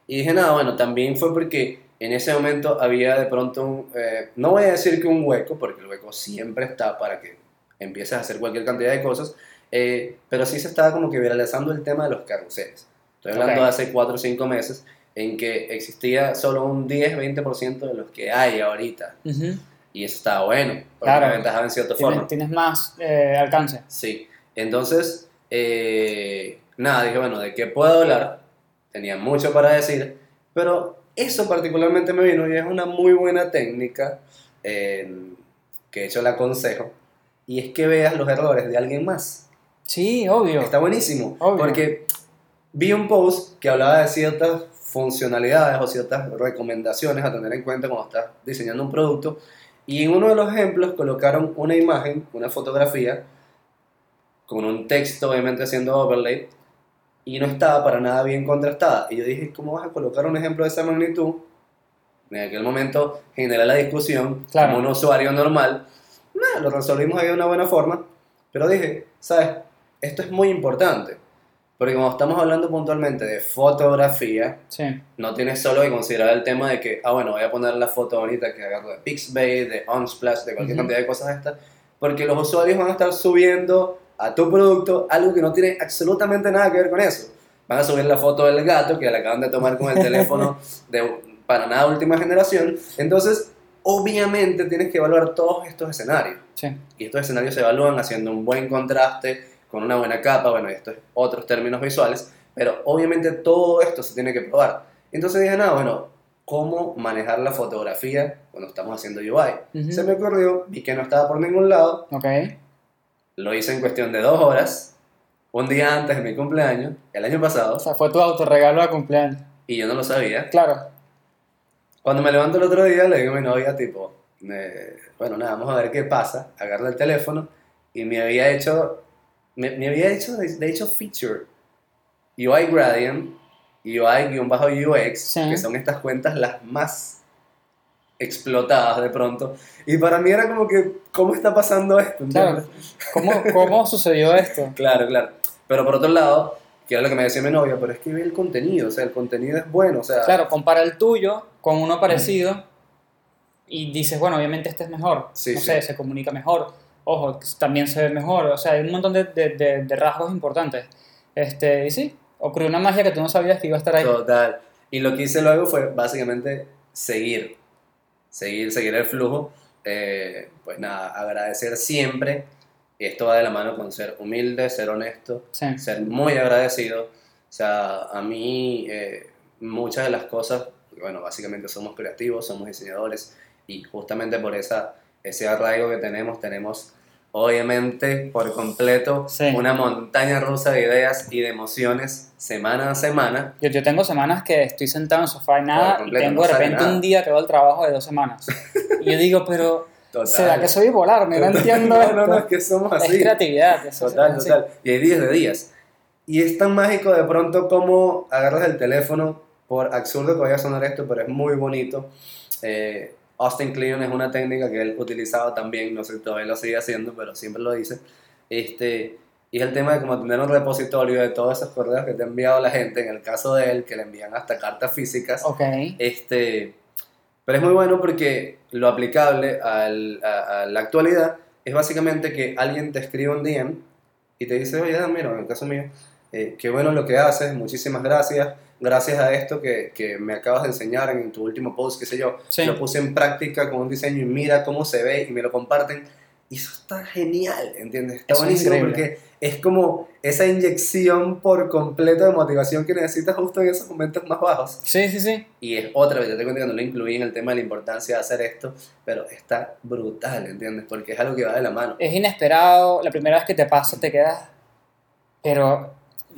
y dije, nada, bueno, también fue porque en ese momento había de pronto un, eh, no voy a decir que un hueco, porque el hueco siempre está para que empieces a hacer cualquier cantidad de cosas, eh, pero sí se estaba como que viralizando el tema de los carruseles. Estoy hablando Ok. de hace 4 o 5 meses en que existía solo un 10-20% de los que hay ahorita. Ujú. Y eso estaba bueno, porque Claro. me aventajaba en cierta forma. Tienes, tienes más eh, alcance. Sí, entonces, eh, nada, dije, bueno, ¿de qué puedo hablar? Tenía mucho para decir, pero eso particularmente me vino y es una muy buena técnica eh, que de hecho la aconsejo, y es que veas los errores de alguien más. Sí, obvio. Está buenísimo, Obvio. porque vi un post que hablaba de ciertas funcionalidades o ciertas recomendaciones a tener en cuenta cuando estás diseñando un producto, y en uno de los ejemplos colocaron una imagen, una fotografía, con un texto obviamente haciendo overlay, y no estaba para nada bien contrastada. Y yo dije, ¿cómo vas a colocar un ejemplo de esa magnitud? En aquel momento generé la discusión Claro. como un usuario normal. Nada, lo resolvimos ahí de una buena forma. Pero dije, ¿sabes? Esto es muy importante. Porque cuando estamos hablando puntualmente de fotografía, Sí. no tienes solo que considerar el tema de que, ah, bueno, voy a poner la foto bonita que agarro de Pixabay, de Unsplash, de cualquier cantidad de cosas estas, porque los usuarios van a estar subiendo a tu producto algo que no tiene absolutamente nada que ver con eso. Van a subir la foto del gato que le acaban de tomar con el teléfono de para nada última generación. Entonces, obviamente tienes que evaluar todos estos escenarios. Sí. Y estos escenarios se evalúan haciendo un buen contraste, con una buena capa, bueno, estos otros términos visuales, pero obviamente todo esto se tiene que probar. Entonces dije, nada, bueno, ¿cómo manejar la fotografía cuando estamos haciendo UI? Ujú. Se me ocurrió, vi que no estaba por ningún lado, Ok. lo hice en cuestión de dos horas, un día antes de mi cumpleaños, el año pasado, O sea, fue tu autorregalo de cumpleaños. y yo no lo sabía. Claro. Cuando me levanto el otro día, le digo a mi novia, tipo, eh, bueno, nada, vamos a ver qué pasa. Agarro el teléfono y me había hecho, me, me había hecho, de, hecho, feature UI Gradient, UI-UX, Sí. que son estas cuentas las más explotadas de pronto. Y para mí era como que, ¿cómo está pasando esto? Claro. ¿Cómo, cómo sucedió esto? Claro, claro. Pero por otro lado, que era lo que me decía mi novia, pero es que ve el contenido, o sea, el contenido es bueno, o sea, Claro, compara el tuyo con uno parecido y dices, bueno, obviamente este es mejor. Sí, no sí. sé, se comunica mejor. Ojo, también se ve mejor. O sea, hay un montón de, de- de- de rasgos importantes. Este, y sí, ocurrió una magia que tú no sabías que iba a estar ahí. Total. Y lo que hice luego fue básicamente seguir, seguir, seguir el flujo. Eh, pues nada, agradecer siempre. Y esto va de la mano con ser humilde, ser honesto, Sí. ser muy agradecido. O sea, a mí eh, muchas de las cosas, bueno, básicamente somos creativos, somos diseñadores y justamente por esa, ese arraigo que tenemos, tenemos obviamente por completo Sí. una montaña rusa de ideas y de emociones semana a semana. Yo, yo tengo semanas que estoy sentado en el sofá y nada, y tengo no de repente nada. un día que voy al trabajo de dos semanas. y yo digo, pero Total. ¿será que soy bipolar? No entiendo No, no, no, es que somos Es así. creatividad. eso es Total, así. total. Y hay días de días. Y es tan mágico de pronto como agarras el teléfono, por absurdo que vaya a sonar esto, pero es muy bonito. Eh, Austin Kleon es una técnica que él utilizaba también, no sé si todavía lo sigue haciendo, pero siempre lo dice. Este, y es el tema de como tener un repositorio de todos esos correos que te ha enviado la gente, en el caso de él, que le envían hasta cartas físicas. Ok. Este, pero es muy bueno porque lo aplicable al- a, a la actualidad es básicamente que alguien te escribe un DM y te dice, oye, mira, en el caso mío, eh, qué bueno lo que haces, muchísimas gracias, gracias a esto que, que me acabas de enseñar en tu último post, qué sé yo, Sí. lo puse en práctica con un diseño y mira cómo se ve y me lo comparten. Y eso está genial, ¿entiendes? Está Eso es buenísimo increíble. porque es como esa inyección por completo de motivación que necesitas justo en esos momentos más bajos. Sí, sí, sí. Y es otra vez, yo te cuento que no lo incluí en el tema de la importancia de hacer esto, pero está brutal, ¿entiendes? Porque es algo que va de la mano. Es inesperado. La primera vez que te pasa te quedas... Pero,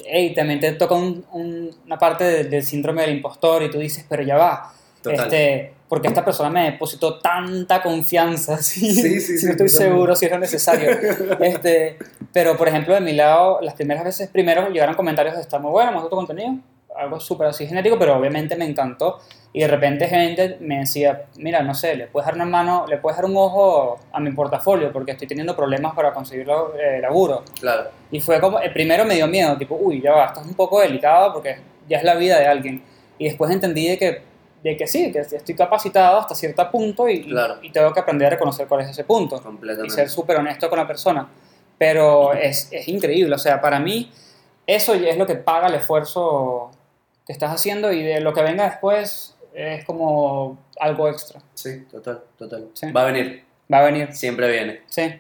hey, también te toca un- un- una parte de- del síndrome del impostor y tú dices, pero ya va. Total. Este, porque esta persona me depositó tanta confianza, sí, Sí, sí, si sí, no estoy seguro si lo necesario. Este, pero, por ejemplo, de mi lado, las primeras veces, primero llegaron comentarios de está muy bueno, me gusta tu contenido, algo súper así genético, pero obviamente me encantó. Y de repente gente me decía, mira, no sé, le puedes dar una mano, le puedes dar un ojo a mi portafolio porque estoy teniendo problemas para conseguir eh, laburo. Claro, Y fue como, el primero me dio miedo, tipo, uy, ya va, esto es un poco delicado porque ya es la vida de alguien. Y después entendí de que, de que sí, que estoy capacitado hasta cierto punto y, Claro. y tengo que aprender a reconocer cuál es ese punto y completamente. ser súper honesto con la persona. Pero es, es increíble, o sea, para mí eso es lo que paga el esfuerzo que estás haciendo y de lo que venga después es como algo extra. Sí, total, total. Sí. Va a venir, Va a venir, siempre viene. sí,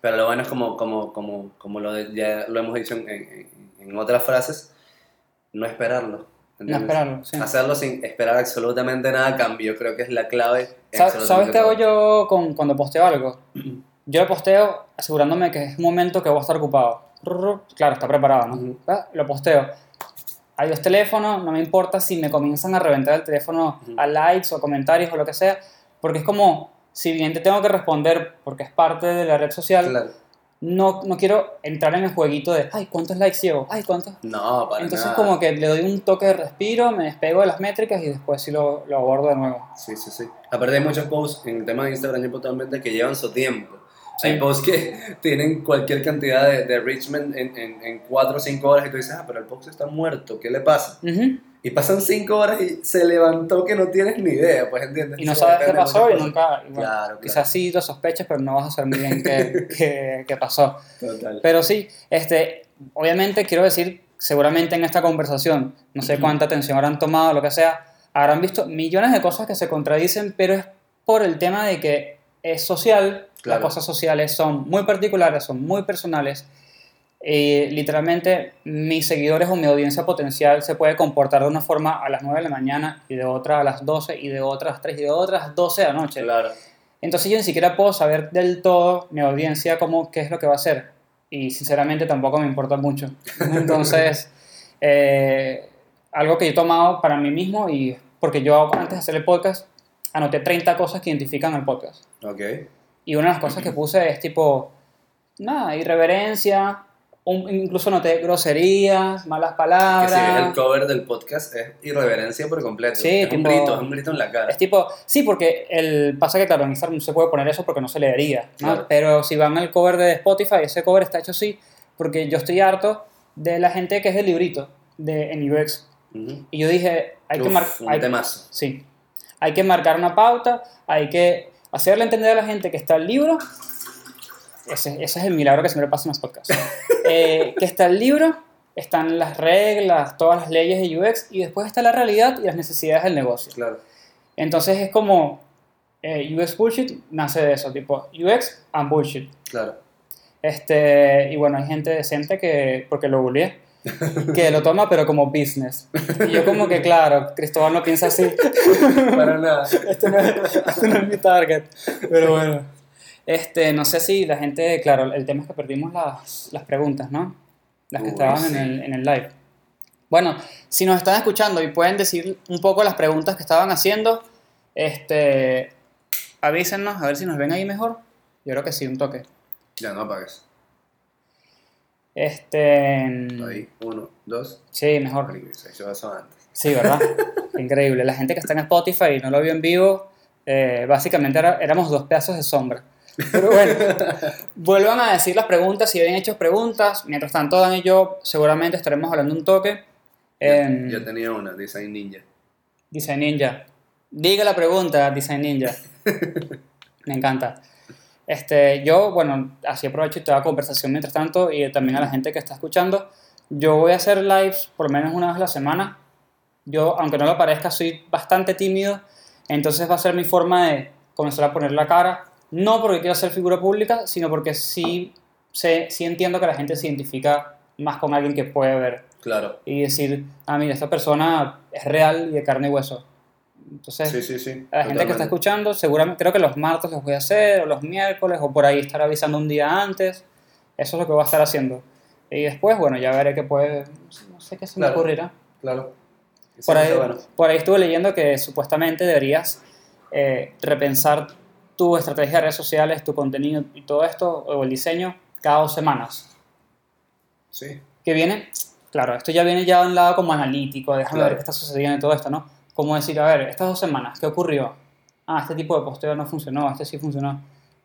Pero lo bueno es como, como, como, como lo de- ya lo hemos dicho en, en- en otras frases, no esperarlo. no ¿entiendes? esperarlo. Sí. Hacerlo sin esperar absolutamente nada a cambio, creo que es la clave. ¿Sabes qué hago yo con, cuando posteo algo? Yo posteo asegurándome que es un momento que voy a estar ocupado. Claro, está preparado, ¿no? Ah, Lo posteo. Hay dos teléfonos, no me importa si me comienzan a reventar el teléfono a likes o comentarios o lo que sea, porque es como, si bien te tengo que responder porque es parte de la red social, Claro. no, no quiero entrar en el jueguito de, ay, ¿cuántos likes llevo? Ay, ¿cuántos? No, para Entonces nada. como que le doy un toque de respiro, me despego de las métricas y después sí lo, lo abordo de nuevo. Sí, sí, sí. Aparte hay muchos posts en el tema de Instagram yo totalmente que llevan su tiempo. Hay posts que tienen cualquier cantidad de, de reachment en, en, en 4 o 5 horas y tú dices, ah, pero el post está muerto, ¿qué le pasa? Ujú. Y pasan 5 horas y se levantó que no tienes ni idea, pues entiendes. Y no sabes qué pasó y nunca. y bueno, Claro, claro. Quizás sí lo sospechas, pero no vas a saber muy bien qué, qué- qué pasó. Total. Pero sí, este, obviamente quiero decir, seguramente en esta conversación, no sé cuánta atención habrán tomado, lo que sea, habrán visto millones de cosas que se contradicen, pero es por el tema de que es social, Claro. las cosas sociales son muy particulares, son muy personales. Y literalmente mis seguidores o mi audiencia potencial se puede comportar de una forma a las 9 de la mañana y de otra a las 12 y de otra a las 3 y de otra a las 12 de la noche. Claro. Entonces yo ni siquiera puedo saber del todo mi audiencia cómo, qué es lo que va a hacer. y sinceramente tampoco me importa mucho. Entonces, eh, algo que yo he tomado para mí mismo y porque yo antes de hacer el podcast anoté 30 cosas que identifican el podcast. Ok. Y una de las cosas que puse es tipo, nada, irreverencia, un- incluso noté groserías, malas Que palabras. si ves el cover del podcast es irreverencia por completo. Sí, es un tipo- grito, es un grito en la cara. Es tipo, sí, porque el pasa que claro, en Instagram no se puede poner eso porque no se leería, ¿no? Claro. Pero si van al cover de Spotify, ese cover está hecho así, porque yo estoy harto de la gente que es el librito de, en UX. Ujú. Y yo dije, hay que Uf, marcar... un temazo. Sí. Hay que marcar una pauta, hay que hacerle entender a la gente que está el libro. Ese, ese es el milagro que siempre pasa en los podcasts. Eh, que está el libro, están las reglas, todas las leyes de UX, y después está la realidad y las necesidades del negocio. Claro. Entonces es como eh, UX Bullshit nace de eso, tipo UX and Bullshit. Claro. Este, y bueno, hay gente decente que, porque lo googleé, que lo toma pero como business. Y yo como que claro, Cristóbal no piensa así. Para nada. este, no es, este no es mi target. Pero bueno. Este, no sé si la gente, claro, el tema es que perdimos las, las preguntas, ¿no? Las que Uy, estaban sí. en, el, en el live. Bueno, si nos están escuchando y pueden decir un poco las preguntas que estaban haciendo, este, avísennos a ver si nos ven ahí mejor. Yo creo que sí, un toque. Ya no apagues. Este, Ahí, uno, dos. sí, mejor. Eso antes. Sí, ¿verdad? Increíble. La gente que está en Spotify y no lo vio en vivo, eh, básicamente era- éramos dos pedazos de sombra. Pero bueno, vuelvan a decir las preguntas si habían hecho preguntas. Mientras tanto, Dan y yo seguramente estaremos hablando un toque. en Yo tenía una, Design Ninja. Design Ninja. Diga la pregunta, Design Ninja. Me encanta. Este, yo, bueno, así aprovecho y toda conversación mientras tanto y también a la gente que está escuchando. Yo voy a hacer lives por lo menos una vez a la semana. Yo, aunque no lo parezca, soy bastante tímido. Entonces va a ser mi forma de comenzar a poner la cara. No porque quiero ser figura pública, sino porque sí, sé, sí entiendo que la gente se identifica más con alguien que puede ver Claro. y decir, ah, mira, esta persona es real y de carne y hueso. Entonces, Sí, sí, sí. a la gente que está escuchando, seguramente creo que los martes los voy a hacer, o los miércoles, o por ahí estar avisando un día antes. Eso es lo que voy a estar haciendo. Y después, bueno, ya veré qué puede, no sé qué se me ocurrirá. Claro. Por ahí, bueno. por ahí estuve leyendo que supuestamente deberías eh, repensar tu estrategia de redes sociales, tu contenido y todo esto, o el diseño, cada dos semanas. Sí. que viene, claro, esto ya viene ya de un lado como analítico, déjame Claro. ver qué está sucediendo y todo esto, ¿no? Como decir, a ver, estas dos semanas, ¿qué ocurrió? Ah, este tipo de posteo no funcionó, este sí funcionó.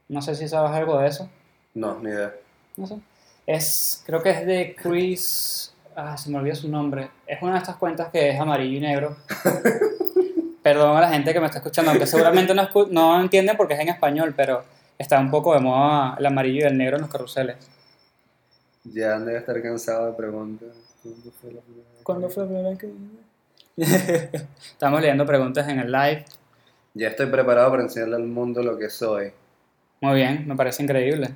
No sé si sabes algo de eso, No, ni idea. no sé. Es, creo que es de Chris, ah, se me olvidó su nombre. Es una de estas cuentas que es amarillo y negro. Perdón a la gente que me está escuchando, aunque seguramente no, escu- no entienden porque es en español, pero está un poco de moda el amarillo y el negro en los carruseles. Ya debe estar cansado de preguntas. ¿Cuándo fue la primera vez? ¿Cuándo fue la primera vez que Estamos leyendo preguntas en el live. Ya estoy preparado para enseñarle al mundo lo que soy. Muy bien, me parece increíble.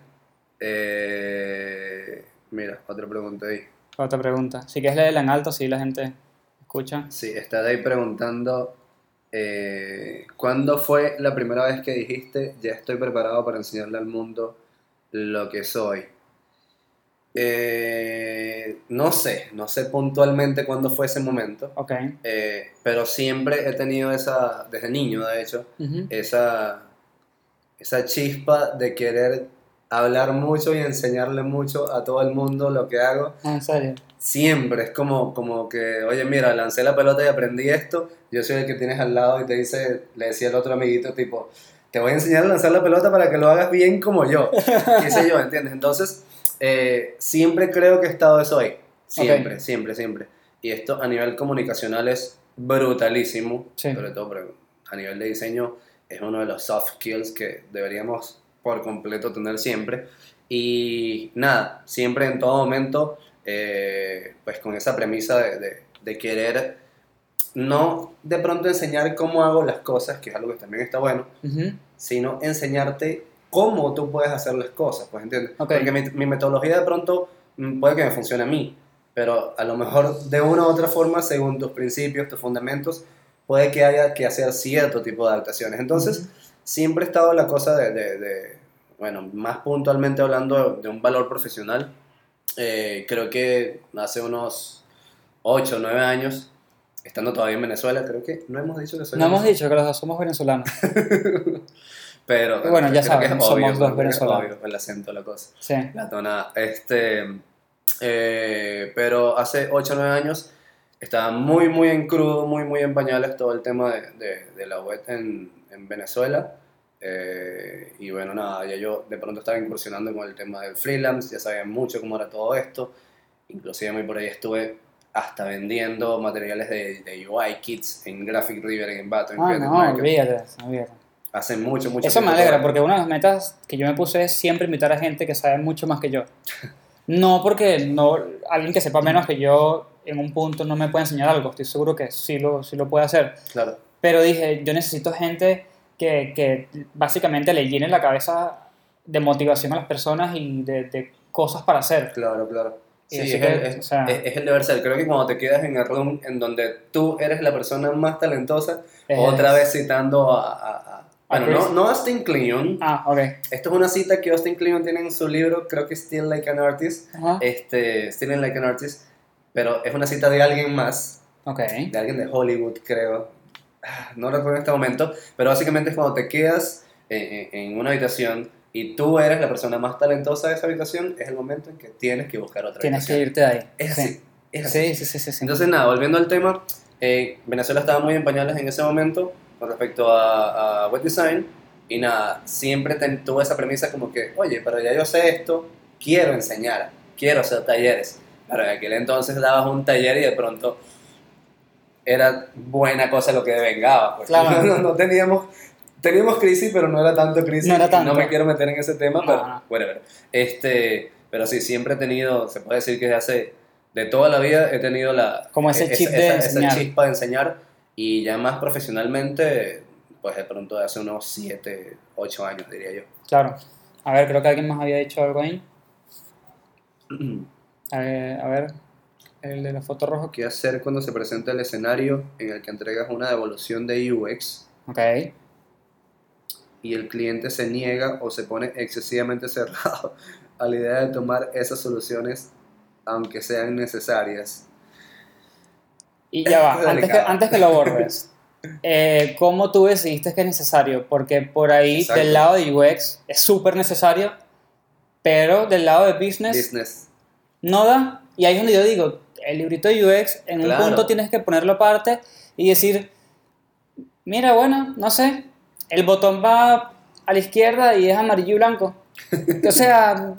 Eh, mira, otra pregunta ahí. Otra pregunta. Si quieres leerla en alto, si la gente escucha. Sí, está ahí preguntando. eh, ¿Cuándo fue la primera vez que dijiste ya estoy preparado para enseñarle al mundo lo que soy? Eh, no sé, no sé puntualmente cuándo fue ese momento, eh, pero siempre he tenido esa, desde niño de hecho, esa, esa chispa de querer hablar mucho y enseñarle mucho a todo el mundo lo que hago. Ah, en serio. Siempre es como, como que, oye, mira, lancé la pelota y aprendí esto. Yo soy el que tienes al lado y te dice, le decía el otro amiguito, tipo, te voy a enseñar a lanzar la pelota para que lo hagas bien como yo. ¿Qué sé yo? ¿Entiendes? Entonces, eh, siempre creo que he estado eso ahí. Siempre, Ok. siempre, siempre. Y esto a nivel comunicacional es brutalísimo. Sí. Sobre todo porque a nivel de diseño es uno de los soft skills que deberíamos por completo tener siempre. Y nada, siempre en todo momento, eh, pues con esa premisa de, de- de querer no de pronto enseñar cómo hago las cosas, que es algo que también está bueno, Ujú. sino enseñarte cómo tú puedes hacer las cosas, pues entiendes? Ok. Porque mi, mi metodología de pronto mm, puede que me funcione a mí, pero a lo mejor de una u otra forma, según tus principios, tus fundamentos, puede que haya que hacer cierto tipo de adaptaciones. Entonces, Ujú. siempre ha estado la cosa de, de- de- bueno, más puntualmente hablando de un valor profesional, eh, creo que hace unos 8 o 9 años, estando todavía en Venezuela, creo que no hemos dicho que soy No hemos dicho que los dos somos venezolanos. Pero bueno, ya creo que saben, es somos obvio, dos venezolanos. obvio el acento, la cosa. Sí. La tonada. Este, eh, pero hace 8 o 9 años estaba muy, muy en crudo, muy, muy en pañales todo el tema de, de- de la web en, en Venezuela. Eh, y bueno, nada, ya yo de pronto estaba incursionando con el tema del freelance, ya sabía mucho cómo era todo esto. Inclusive muy por ahí estuve hasta vendiendo materiales de, de UI kits en Graphic River, en en Ah, no, olvídate, olvídate. Hace mucho, mucho Eso me alegra, porque una de las metas que yo me puse es siempre invitar a gente que sabe mucho más que yo. No porque no, alguien que sepa menos que yo en un punto no me puede enseñar algo, estoy seguro que sí lo, sí lo puede hacer. Claro, Pero dije, yo necesito gente que, que básicamente le llene la cabeza de motivación a las personas y de, de cosas para hacer. claro, claro. Sí, es, que, el, es- o sea- es- es el deber ser. Creo que cuando te quedas en el room en donde tú eres la persona más talentosa, otra vez citando a- A bueno, no, no Austin Kleon. Ah, ok. Esto es una cita que Austin Kleon tiene en su libro, creo que Still Like an Artist. Ajá. Este, Still Like an Artist. Pero es una cita de alguien más, Ok. de alguien de Hollywood, creo. Ah, No recuerdo en este momento. Pero básicamente es cuando te quedas en, en- una habitación y tú eres la persona más talentosa de esa habitación, es el momento en que tienes que buscar otra Tienes que habitación. irte de ahí. Es Sí. así. Es así. Sí, sí, sí, sí, sí. Entonces, nada, volviendo al tema, eh, Venezuela estaba muy en pañales en ese momento con respecto a, a web design. Y nada, siempre ten- tuve esa premisa como que, oye, pero ya yo sé esto, quiero enseñar, quiero hacer talleres. Pero en aquel entonces dabas un taller y de pronto era buena cosa lo que devengaba. Pues. Claro. No, no teníamos, teníamos crisis, pero no era tanto crisis. No era tanto. me quiero meter en ese tema, No, pero no. whatever. Este, pero sí, siempre he tenido, se puede decir que desde hace, de toda la vida he tenido la... Como ese esa- chip de esa, enseñar. Esa chispa de enseñar y ya más profesionalmente, pues de pronto de hace unos 7, 8 años diría yo. Claro. A ver, creo que alguien más había dicho algo ahí. A ver, a ver, el de la foto roja. ¿Qué hacer cuando se presenta el escenario en el que entregas una devolución de UX Ok. y el cliente se niega o se pone excesivamente cerrado a la idea de tomar esas soluciones aunque sean necesarias? Y ya va, Es antes que, antes que lo borres, eh, ¿cómo tú decidiste que es necesario? Porque por ahí Exacto. del lado de UX es súper necesario, pero del lado de business Business. no da. Y ahí es donde yo digo, el librito de UX en Claro. un punto tienes que ponerlo aparte y decir, mira, bueno, no sé, el botón va a la izquierda y es amarillo y blanco. O sea,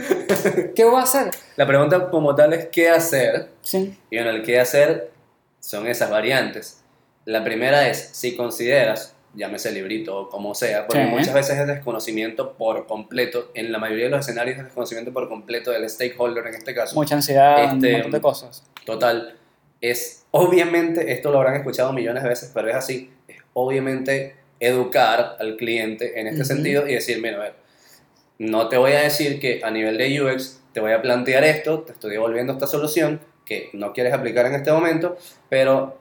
¿qué voy a hacer? La pregunta como tal es ¿qué hacer? Sí, Y en el qué hacer son esas variantes. La primera es si consideras, llámese librito o como sea, porque Sí. muchas veces es desconocimiento por completo, en la mayoría de los escenarios es desconocimiento por completo del stakeholder en este caso. mucha ansiedad, un Este, montón de cosas. Total, es obviamente, esto lo habrán escuchado millones de veces, pero es así, es obviamente educar al cliente en este Ujú. sentido y decir, mira, a ver, no te voy a decir que a nivel de UX te voy a plantear esto, te estoy devolviendo esta solución que no quieres aplicar en este momento, pero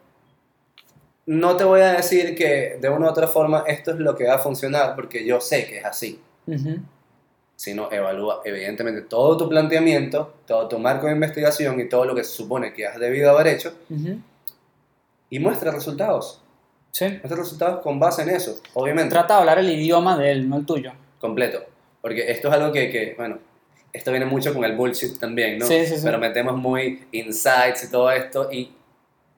no te voy a decir que de una u otra forma esto es lo que va a funcionar porque yo sé que es así Ujú. sino evalúa evidentemente todo tu planteamiento, todo tu marco de investigación y todo lo que se supone que has debido haber hecho y muestra resultados. Sí. Muestra resultados con base en eso, obviamente, Trata de hablar el idioma de él, no el tuyo. completo. Porque esto es algo que, que, bueno, esto viene mucho con el bullshit también, ¿no? Sí, sí, sí. Pero metemos muy insights y todo esto y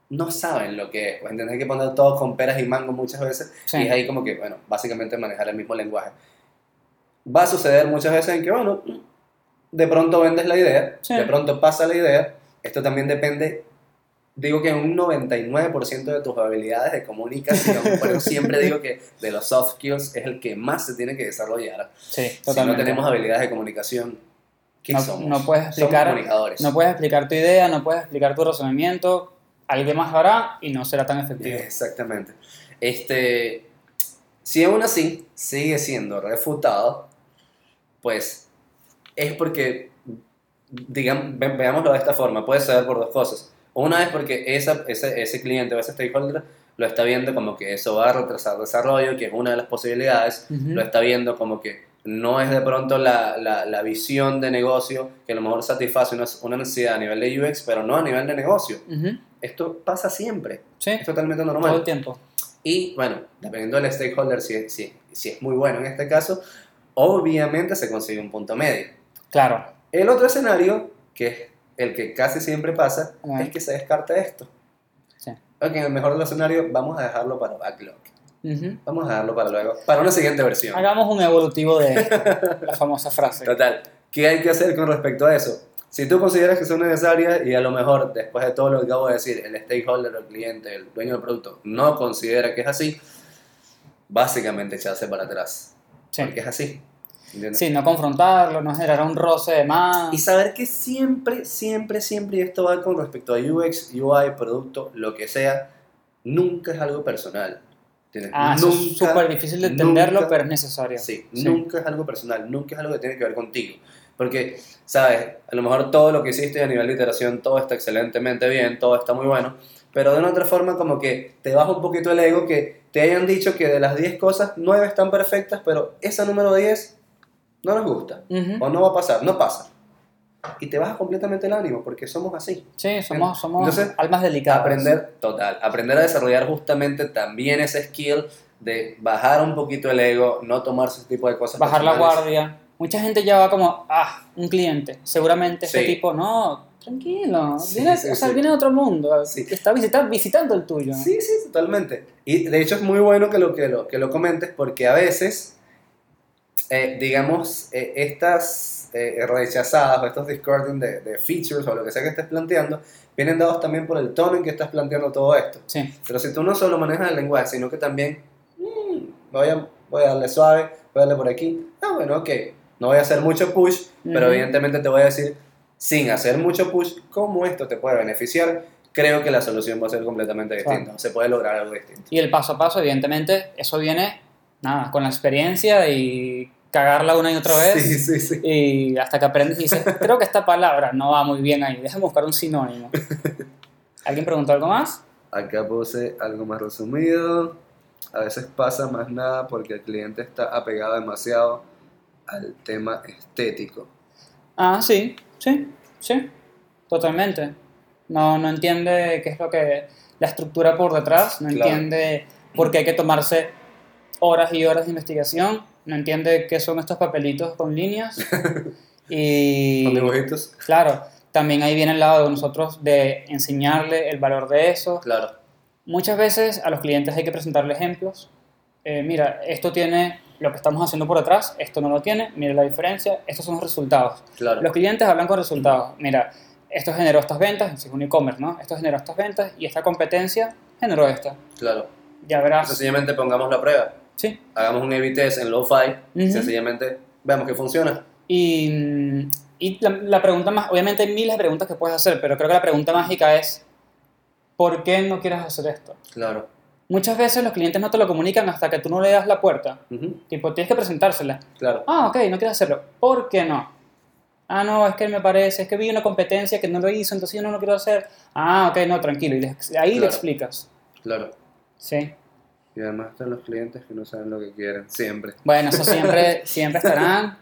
no saben lo que es. Pues, ¿entiendes? Hay que poner todo con peras y mango muchas veces Sí. y es ahí como que, bueno, básicamente manejar el mismo lenguaje. Va a suceder muchas veces en que, bueno, de pronto vendes la idea, Sí. de pronto pasa la idea. Esto también depende, digo que un 99% de tus habilidades de comunicación, pero siempre digo que de los soft skills es el que más se tiene que desarrollar. Sí, Si no totalmente. tenemos habilidades de comunicación, ¿qué No- somos? no puedes Somos explicar- comunicadores. No puedes explicar tu idea, no puedes explicar tu razonamiento, alguien más hará y no será tan efectivo. Exactamente. Este, si aún así sigue siendo refutado, pues es porque, digamos, ve- veámoslo de esta forma, puede ser por dos cosas. Una es porque esa, ese, ese cliente o ese stakeholder lo está viendo como que eso va a retrasar desarrollo, que es una de las posibilidades, Ujú. lo está viendo como que no es de pronto la, la, la visión de negocio que a lo mejor satisface una, una necesidad a nivel de UX, pero no a nivel de negocio. Ujú. Esto pasa siempre, Sí, es totalmente todo el normal. tiempo. Y bueno, dependiendo del stakeholder, si, si, si es muy bueno en este caso, obviamente se consigue un punto medio. Claro. El otro escenario, que es el que casi siempre pasa, Ajá. es que se descarta esto. Sí. Ok, en el mejor de los escenarios, vamos a dejarlo para backlog. Ujú. Vamos a dejarlo para luego, para una siguiente versión. Hagamos un evolutivo de la famosa frase. Total. ¿Qué hay que hacer con respecto a eso? Si tú consideras que son necesarias y a lo mejor después de todo lo que acabo de decir, el stakeholder, el cliente, el dueño del producto no considera que es así, básicamente echarse para atrás. Sí. Porque es así. ¿Entiendes? Sí, no confrontarlo, no generar un roce de más. Y saber que siempre, siempre, siempre, y esto va con respecto a UX, UI, producto, lo que sea, nunca es algo personal. ¿entiendes? Ah, eso es súper difícil de entenderlo, nunca- pero es necesario. Sí, Sí. nunca es algo personal, nunca es algo que tiene que ver contigo. Porque, ¿sabes? A lo mejor todo lo que hiciste a nivel de iteración, todo está excelentemente bien, todo está muy bueno, pero de una otra forma como que te baja un poquito el ego que te hayan dicho que de las 10 cosas, 9 están perfectas, pero esa número 10 no nos gusta, Ujú. o no va a pasar, no pasa. Y te baja completamente el ánimo, porque somos así. Sí, somos, somos Entonces, almas delicadas. Aprender, total, aprender a desarrollar justamente también ese skill de bajar un poquito el ego, no tomarse ese tipo de cosas. Bajar la personales. guardia. Mucha gente ya va como, ah, un cliente. Seguramente este Sí. tipo, no, tranquilo. Sí, viene, sí, o sea, viene de otro mundo. Está visitando, visitando el tuyo. Sí, sí, totalmente. Y de hecho es muy bueno que lo, que lo, que lo comentes porque a veces, eh, digamos, eh, estas eh, rechazadas o estos discording de, de features o lo que sea que estés planteando, vienen dados también por el tono en que estás planteando todo esto. Sí. Pero si tú no solo manejas el lenguaje, sino que también mm, voy, a, voy a darle suave, voy a darle por aquí, ah, bueno, ok, no voy a hacer mucho push, pero Ujú. evidentemente te voy a decir, sin hacer mucho push, cómo esto te puede beneficiar. Creo que la solución va a ser completamente Claro. distinta, se puede lograr algo distinto. Y el paso a paso, evidentemente, eso viene, nada, con la experiencia y cagarla una y otra vez. Sí, sí, sí. Y hasta que aprendes y dices, creo que esta palabra no va muy bien ahí, déjame buscar un sinónimo. ¿Alguien preguntó algo más? Acá puse algo más resumido. A veces pasa más nada porque el cliente está apegado demasiado al tema estético. Ah, sí, sí, sí, totalmente. No, no entiende qué es lo que, la estructura por detrás, no Claro. entiende por qué hay que tomarse horas y horas de investigación, no entiende qué son estos papelitos con líneas. y Con dibujitos, claro, también ahí viene el lado de nosotros de enseñarle el valor de eso. claro. Muchas veces a los clientes hay que presentarle ejemplos. Eh, mira, esto tiene lo que estamos haciendo por detrás, esto no lo tiene, mira la diferencia, estos son los resultados. Claro. Los clientes hablan con resultados. Mira, esto generó estas ventas, según e-commerce, ¿no? Esto generó estas ventas y esta competencia generó esta. Claro. Ya verás. Sencillamente pongamos la prueba. Sí. Hagamos un A-B test en Lo-Fi. Ujú. Sencillamente veamos que funciona. Y, y la, la pregunta más, obviamente hay miles de preguntas que puedes hacer, pero creo que la pregunta mágica es, ¿por qué no quieres hacer esto? Claro. Muchas veces los clientes no te lo comunican hasta que tú no le das la puerta. Ujú, Tipo, tienes que presentársela. Claro. Ah, ok, no quieres hacerlo. ¿Por qué no? Ah, no, es que me parece, es que vi una competencia que no lo hizo, entonces yo no lo quiero hacer. Ah, ok, no, tranquilo. Y le- ahí le Claro. explicas. Claro. Sí. Y además están los clientes que no saben lo que quieren. Siempre. Bueno, eso siempre, siempre estarán.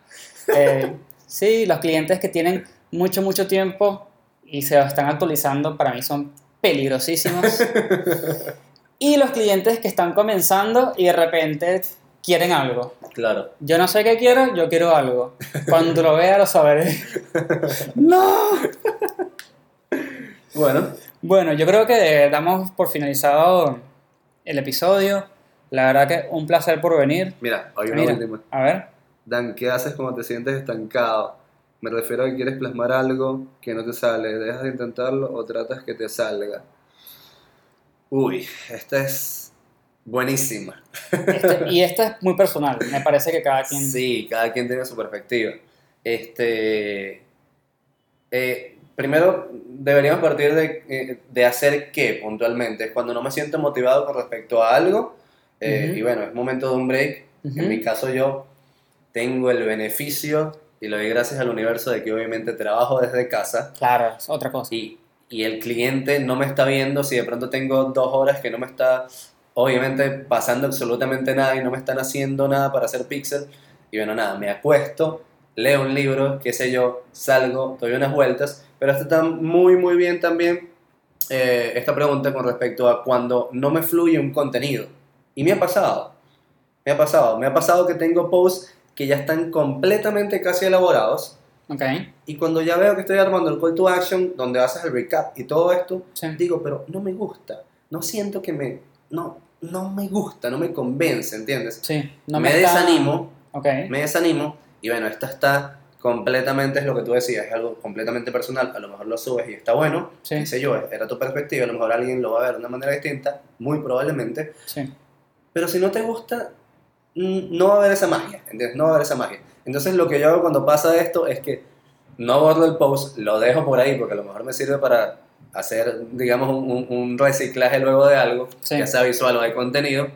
Eh, sí, los clientes que tienen mucho, mucho tiempo y se están actualizando, para mí son peligrosísimos. Y los clientes que están comenzando y de repente quieren algo. Claro. Yo no sé qué quiero, yo quiero algo. Cuando lo vea lo sabré. ¡No! Bueno. Bueno, yo creo que damos por finalizado el episodio. La verdad que un placer por venir. Mira, hay una Mira, última. a ver. Dan, ¿qué haces cuando te sientes estancado? Me refiero a que quieres plasmar algo que no te sale. ¿Dejas de intentarlo o tratas que te salga? Uy, esta es buenísima. Este- y esta es muy personal. Me parece que cada quien... Sí, cada quien tiene su perspectiva. Este, eh, primero, deberíamos partir de, eh, de hacer qué puntualmente. Cuando no me siento motivado con respecto a algo, eh, y bueno, es momento de un break. En mi caso, yo tengo el beneficio y lo doy gracias al universo de que obviamente trabajo desde casa Claro, es otra cosa. y, y el cliente no me está viendo si de pronto tengo dos horas que no me está obviamente pasando absolutamente nada y no me están haciendo nada para hacer pixel y bueno, nada, me acuesto, leo un libro, qué sé yo, salgo, doy unas vueltas, pero esto está muy, muy bien también, eh, esta pregunta con respecto a cuando no me fluye un contenido. Y me ha pasado, me ha pasado, me ha pasado que tengo posts que ya están completamente casi elaborados, Ok. y cuando ya veo que estoy armando el call to action, donde haces el recap y todo esto, Sí. digo, pero no me gusta, no siento que me, no, no me gusta, no me convence, ¿entiendes? Sí. No me, está- desanimo, Ok. me desanimo, y bueno, esta está completamente, es lo que tú decías, es algo completamente personal, a lo mejor lo subes y está bueno, Sí. sé yo, era tu perspectiva, a lo mejor alguien lo va a ver de una manera distinta, muy probablemente, Sí. pero si no te gusta, no va a haber esa magia, ¿entiendes? No va a haber esa magia. Entonces lo que yo hago cuando pasa esto es que no borro el post, lo dejo por ahí porque a lo mejor me sirve para hacer, digamos, un, un- un reciclaje luego de algo, Sí. ya sea visual o de contenido,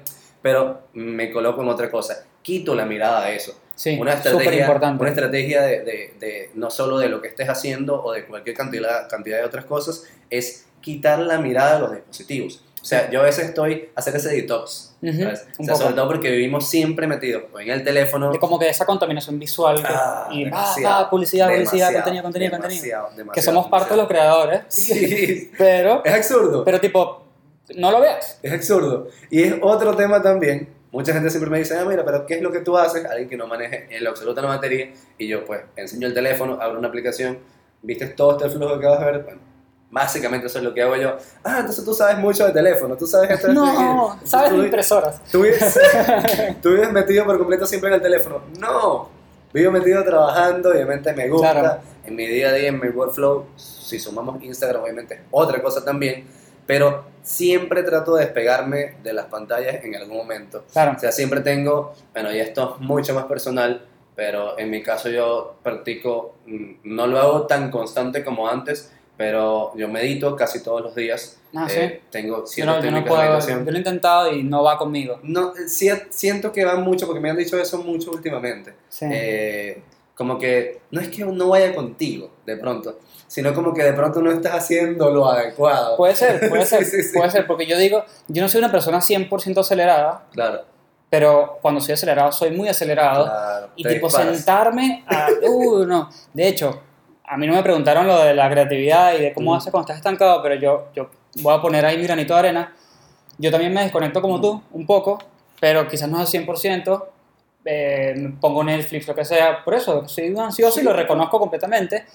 pero me coloco en otra cosa. Quito la mirada de eso. Sí. Una estrategia, importante. una estrategia de, de- de no solo de lo que estés haciendo o de cualquier cantidad, cantidad de otras cosas, es quitar la mirada de los dispositivos. O sea, yo a veces estoy a hacer ese detox, ¿sabes? un O sea, sobre todo porque vivimos siempre metidos o en el teléfono. De como que esa contaminación visual que- Ah, y demasiado, va, publicidad, publicidad, demasiado, contenido, contenido, contenido. demasiado, demasiado, Que somos parte de los creadores, Sí, pero, es absurdo. pero tipo, no lo veas. Es absurdo. Y es otro tema también. Mucha gente siempre me dice, ah, mira, pero ¿qué es lo que tú haces? Alguien que no maneje en lo absoluto la materia. Y yo, pues, enseño el teléfono, abro una aplicación, viste todo este flujo que vas a ver. Bueno, básicamente eso es lo que hago yo. Ah, entonces tú sabes mucho de teléfono, tú sabes esto. No, aquello". sabes Tú- de impresoras. Tú vives, tú vives metido por completo siempre en el teléfono. No, vivo metido trabajando, obviamente me gusta. Claro. En mi día a día, en mi workflow, si sumamos Instagram, obviamente es otra cosa también. Pero siempre trato de despegarme de las pantallas en algún momento. Claro. O sea, siempre tengo, bueno, y esto es mucho más personal, pero en mi caso yo practico, mm, no lo hago tan constante como antes, pero yo medito casi todos los días. Ah, Eh, Tengo Yo no, ciertas yo no técnicas de puedo, meditación. yo lo he intentado y no va conmigo. No, eh, sí- siento que van mucho, porque me han dicho eso mucho últimamente. Sí. Eh, como que no es que no vaya contigo, de pronto, sino como que de pronto no estás haciendo lo adecuado. Puede ser, puede ser, Sí, sí, sí. puede ser, porque yo digo, yo no soy una persona 100% acelerada, Claro, pero cuando soy acelerado soy muy acelerado. claro. Y tipo disparas. sentarme a... Uh, no. De hecho, a mí no me preguntaron lo de la creatividad y de cómo Ujú. haces cuando estás estancado, pero yo, yo voy a poner ahí mi granito de arena. Yo también me desconecto como tú, un poco, pero quizás no al 100%. Eh, pongo Netflix, lo que sea. Por eso, soy ansioso y lo reconozco completamente.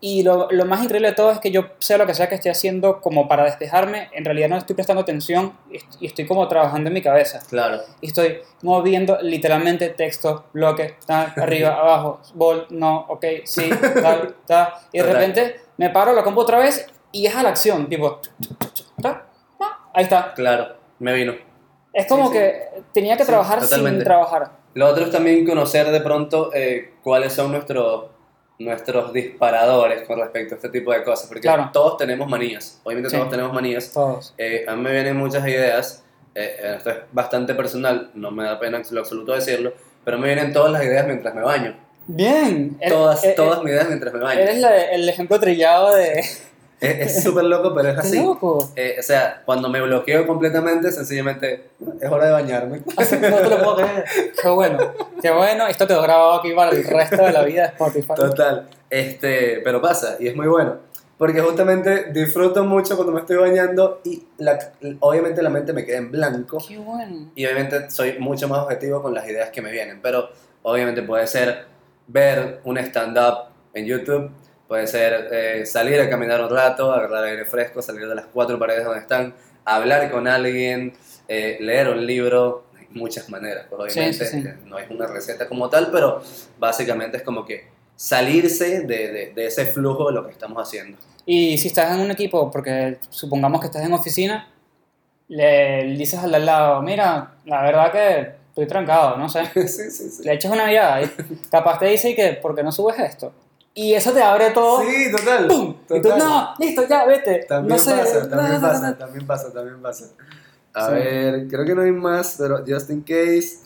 Y lo, lo más increíble de todo es que yo sé lo que sea que estoy haciendo como para despejarme, en realidad no estoy prestando atención y est- y estoy como trabajando en mi cabeza Claro, y estoy moviendo literalmente texto, bloque, tal, arriba, abajo, bol, no, ok, sí, tal, tal. Y de repente me paro, la compo otra vez y es a la acción, tipo, ahí está. claro, me vino. Es como Sí, sí. que tenía que trabajar sin trabajar. Lo otro es también conocer de pronto eh, cuáles son nuestros nuestros disparadores con respecto a este tipo de cosas, porque Claro. todos tenemos manías, obviamente Sí. todos tenemos manías, Todos. Eh, a mí me vienen muchas ideas, eh, eh, esto es bastante personal, no me da pena en lo absoluto decirlo, pero me vienen todas las ideas mientras me baño. Bien. Eh, Todas, eh, todas eh, mis ideas mientras me baño. Eres la- el ejemplo trillado de... Es súper loco, pero es ¡Qué así. loco! Eh, o sea, cuando me bloqueo completamente, sencillamente es hora de bañarme. Así, no te lo puedo creer. Qué bueno. Qué bueno. Esto quedó grabado aquí para el resto de la vida de Spotify. Total. Este, pero pasa, y es muy bueno. Porque justamente disfruto mucho cuando me estoy bañando y la- obviamente la mente me queda en blanco. Qué bueno. y obviamente soy mucho más objetivo con las ideas que me vienen, pero obviamente puede ser ver un stand-up en YouTube, puede ser eh, salir a caminar un rato, agarrar aire fresco, salir de las cuatro paredes donde están, hablar con alguien, eh, leer un libro, hay muchas maneras, pues, Sí, obviamente sí, sí. eh, no es una receta como tal, pero básicamente es como que salirse de, de- de ese flujo de lo que estamos haciendo. Y si estás en un equipo, porque supongamos que estás en oficina, le dices al de al lado, mira, la verdad que estoy trancado, no sé. sí, sí, sí. Le echas una mirada y capaz te dice que, ¿por qué no subes esto? Y eso te abre todo. Sí, total. ¡Pum! Y tú, total. no, listo, ya, vete. También no sé. pasa, también pasa, también pasa, también pasa. A Sí. ver, creo que no hay más, pero just in case.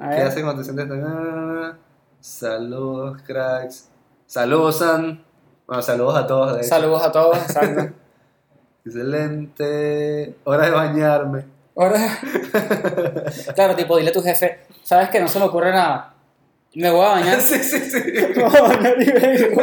A ¿Qué ver. haces cuando te sientes tan... Saludos, cracks. Saludos, San. Bueno, saludos a todos. de. Saludos a todos, exacto. Excelente. Hora de bañarme. Ahora, claro, tipo, dile a tu jefe, sabes que no se me ocurre nada. Me voy a bañar. sí, sí, sí. Me voy a bañar y vengo.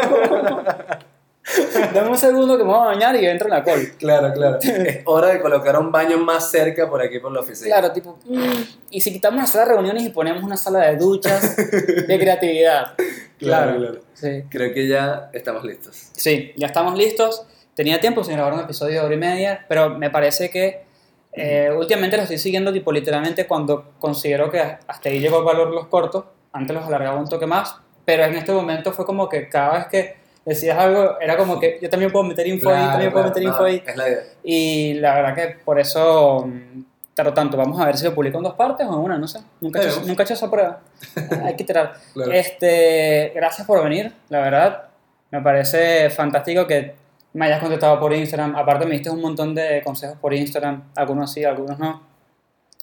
Dame un segundo que me voy a bañar y entro en la call. Claro, claro. Es hora de colocar un baño más cerca por aquí por la oficina. Claro, tipo, mm, y si quitamos la sala de reuniones y ponemos una sala de duchas de creatividad. Claro, claro. Sí. Creo que ya estamos listos. Sí, ya estamos listos. Tenía tiempo sin grabar un episodio de hora y media, pero me parece que eh, últimamente lo estoy siguiendo tipo literalmente cuando considero que hasta ahí llegó el valor los cortos. Antes los alargaba un toque más, pero en este momento fue como que cada vez que decías algo era como que yo también puedo meter info ahí, también puedo meter info no, ahí. Es la idea. Y la verdad que por eso mm, tardó tanto. Vamos a ver si lo publico en dos partes o en una, no sé. Nunca he hecho, nunca he hecho esa prueba. Hay que tirar. Claro. Este, gracias por venir, la verdad. Me parece fantástico que me hayas contestado por Instagram. Aparte me diste un montón de consejos por Instagram. Algunos sí, algunos no.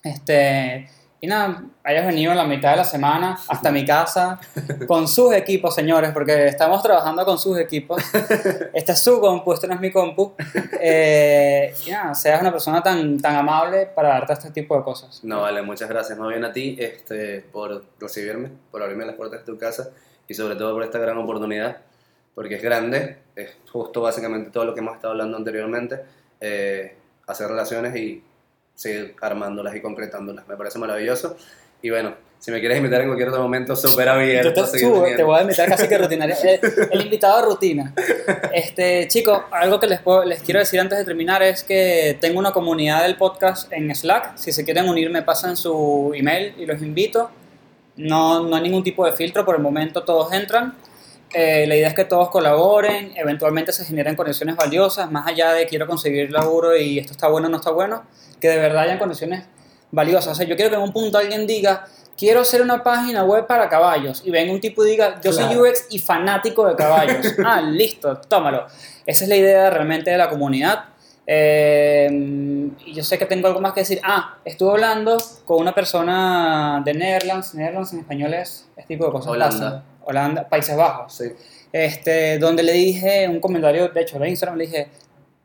Este, y nada, hayas venido en la mitad de la semana hasta mi casa con sus equipos, señores, porque estamos trabajando con sus equipos. Esta es su compu, esta no es mi compu. Eh, y nada, seas una persona tan, tan amable para darte este tipo de cosas. No, vale, muchas gracias. Más bien a ti este, por recibirme, por abrirme las puertas de tu casa y sobre todo por esta gran oportunidad, porque es grande, es justo básicamente todo lo que hemos estado hablando anteriormente, eh, hacer relaciones y seguir armándolas y concretándolas. Me parece maravilloso. Y bueno, si me quieres invitar en cualquier otro momento, súper abierto. Te, subo, te voy a invitar casi que rutinario. El, el invitado a rutina. Este, chicos, algo que les, puedo- les quiero decir antes de terminar es que tengo una comunidad del podcast en Slack. Si se quieren unir, me pasan su email y los invito. No, no hay ningún tipo de filtro, por el momento todos entran. Eh, la idea es que todos colaboren, eventualmente se generen conexiones valiosas, más allá de quiero conseguir laburo y esto está bueno o no está bueno, que de verdad hayan conexiones valiosas. O sea, yo quiero que en un punto alguien diga, quiero hacer una página web para caballos, y venga un tipo y diga, yo soy Claro. UX y fanático de caballos. ah, listo, tómalo. Esa es la idea realmente de la comunidad. Eh, y yo sé que tengo algo más que decir. Ah, estuve hablando con una persona de Netherlands. Netherlands en español es este tipo de cosas. Holanda. pasan. Holanda, Países Bajos. Sí. Este, donde le dije un comentario, de hecho, de Instagram, le dije,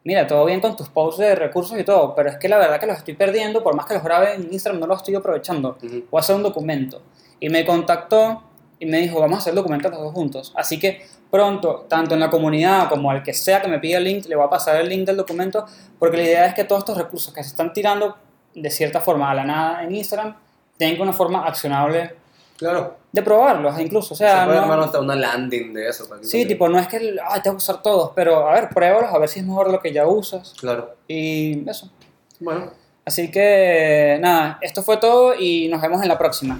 mira, todo bien con tus posts de recursos y todo, pero es que la verdad que los estoy perdiendo, por más que los grabe en Instagram, no los estoy aprovechando. Ujú. Voy a hacer un documento. Y me contactó y me dijo, vamos a hacer el documento los dos juntos. Así que pronto, tanto en la comunidad como al que sea que me pida el link, le voy a pasar el link del documento, porque la idea es que todos estos recursos que se están tirando de cierta forma a la nada en Instagram, tengan una forma accionable Claro. de probarlos incluso. O sea, Se puede no- armar hasta una landing de eso. para Sí, tipo, no es que ay, tengo que usar todos, pero a ver, pruébalos, a ver si es mejor lo que ya usas. Claro. Y eso. Bueno. Así que, nada, esto fue todo y nos vemos en la próxima.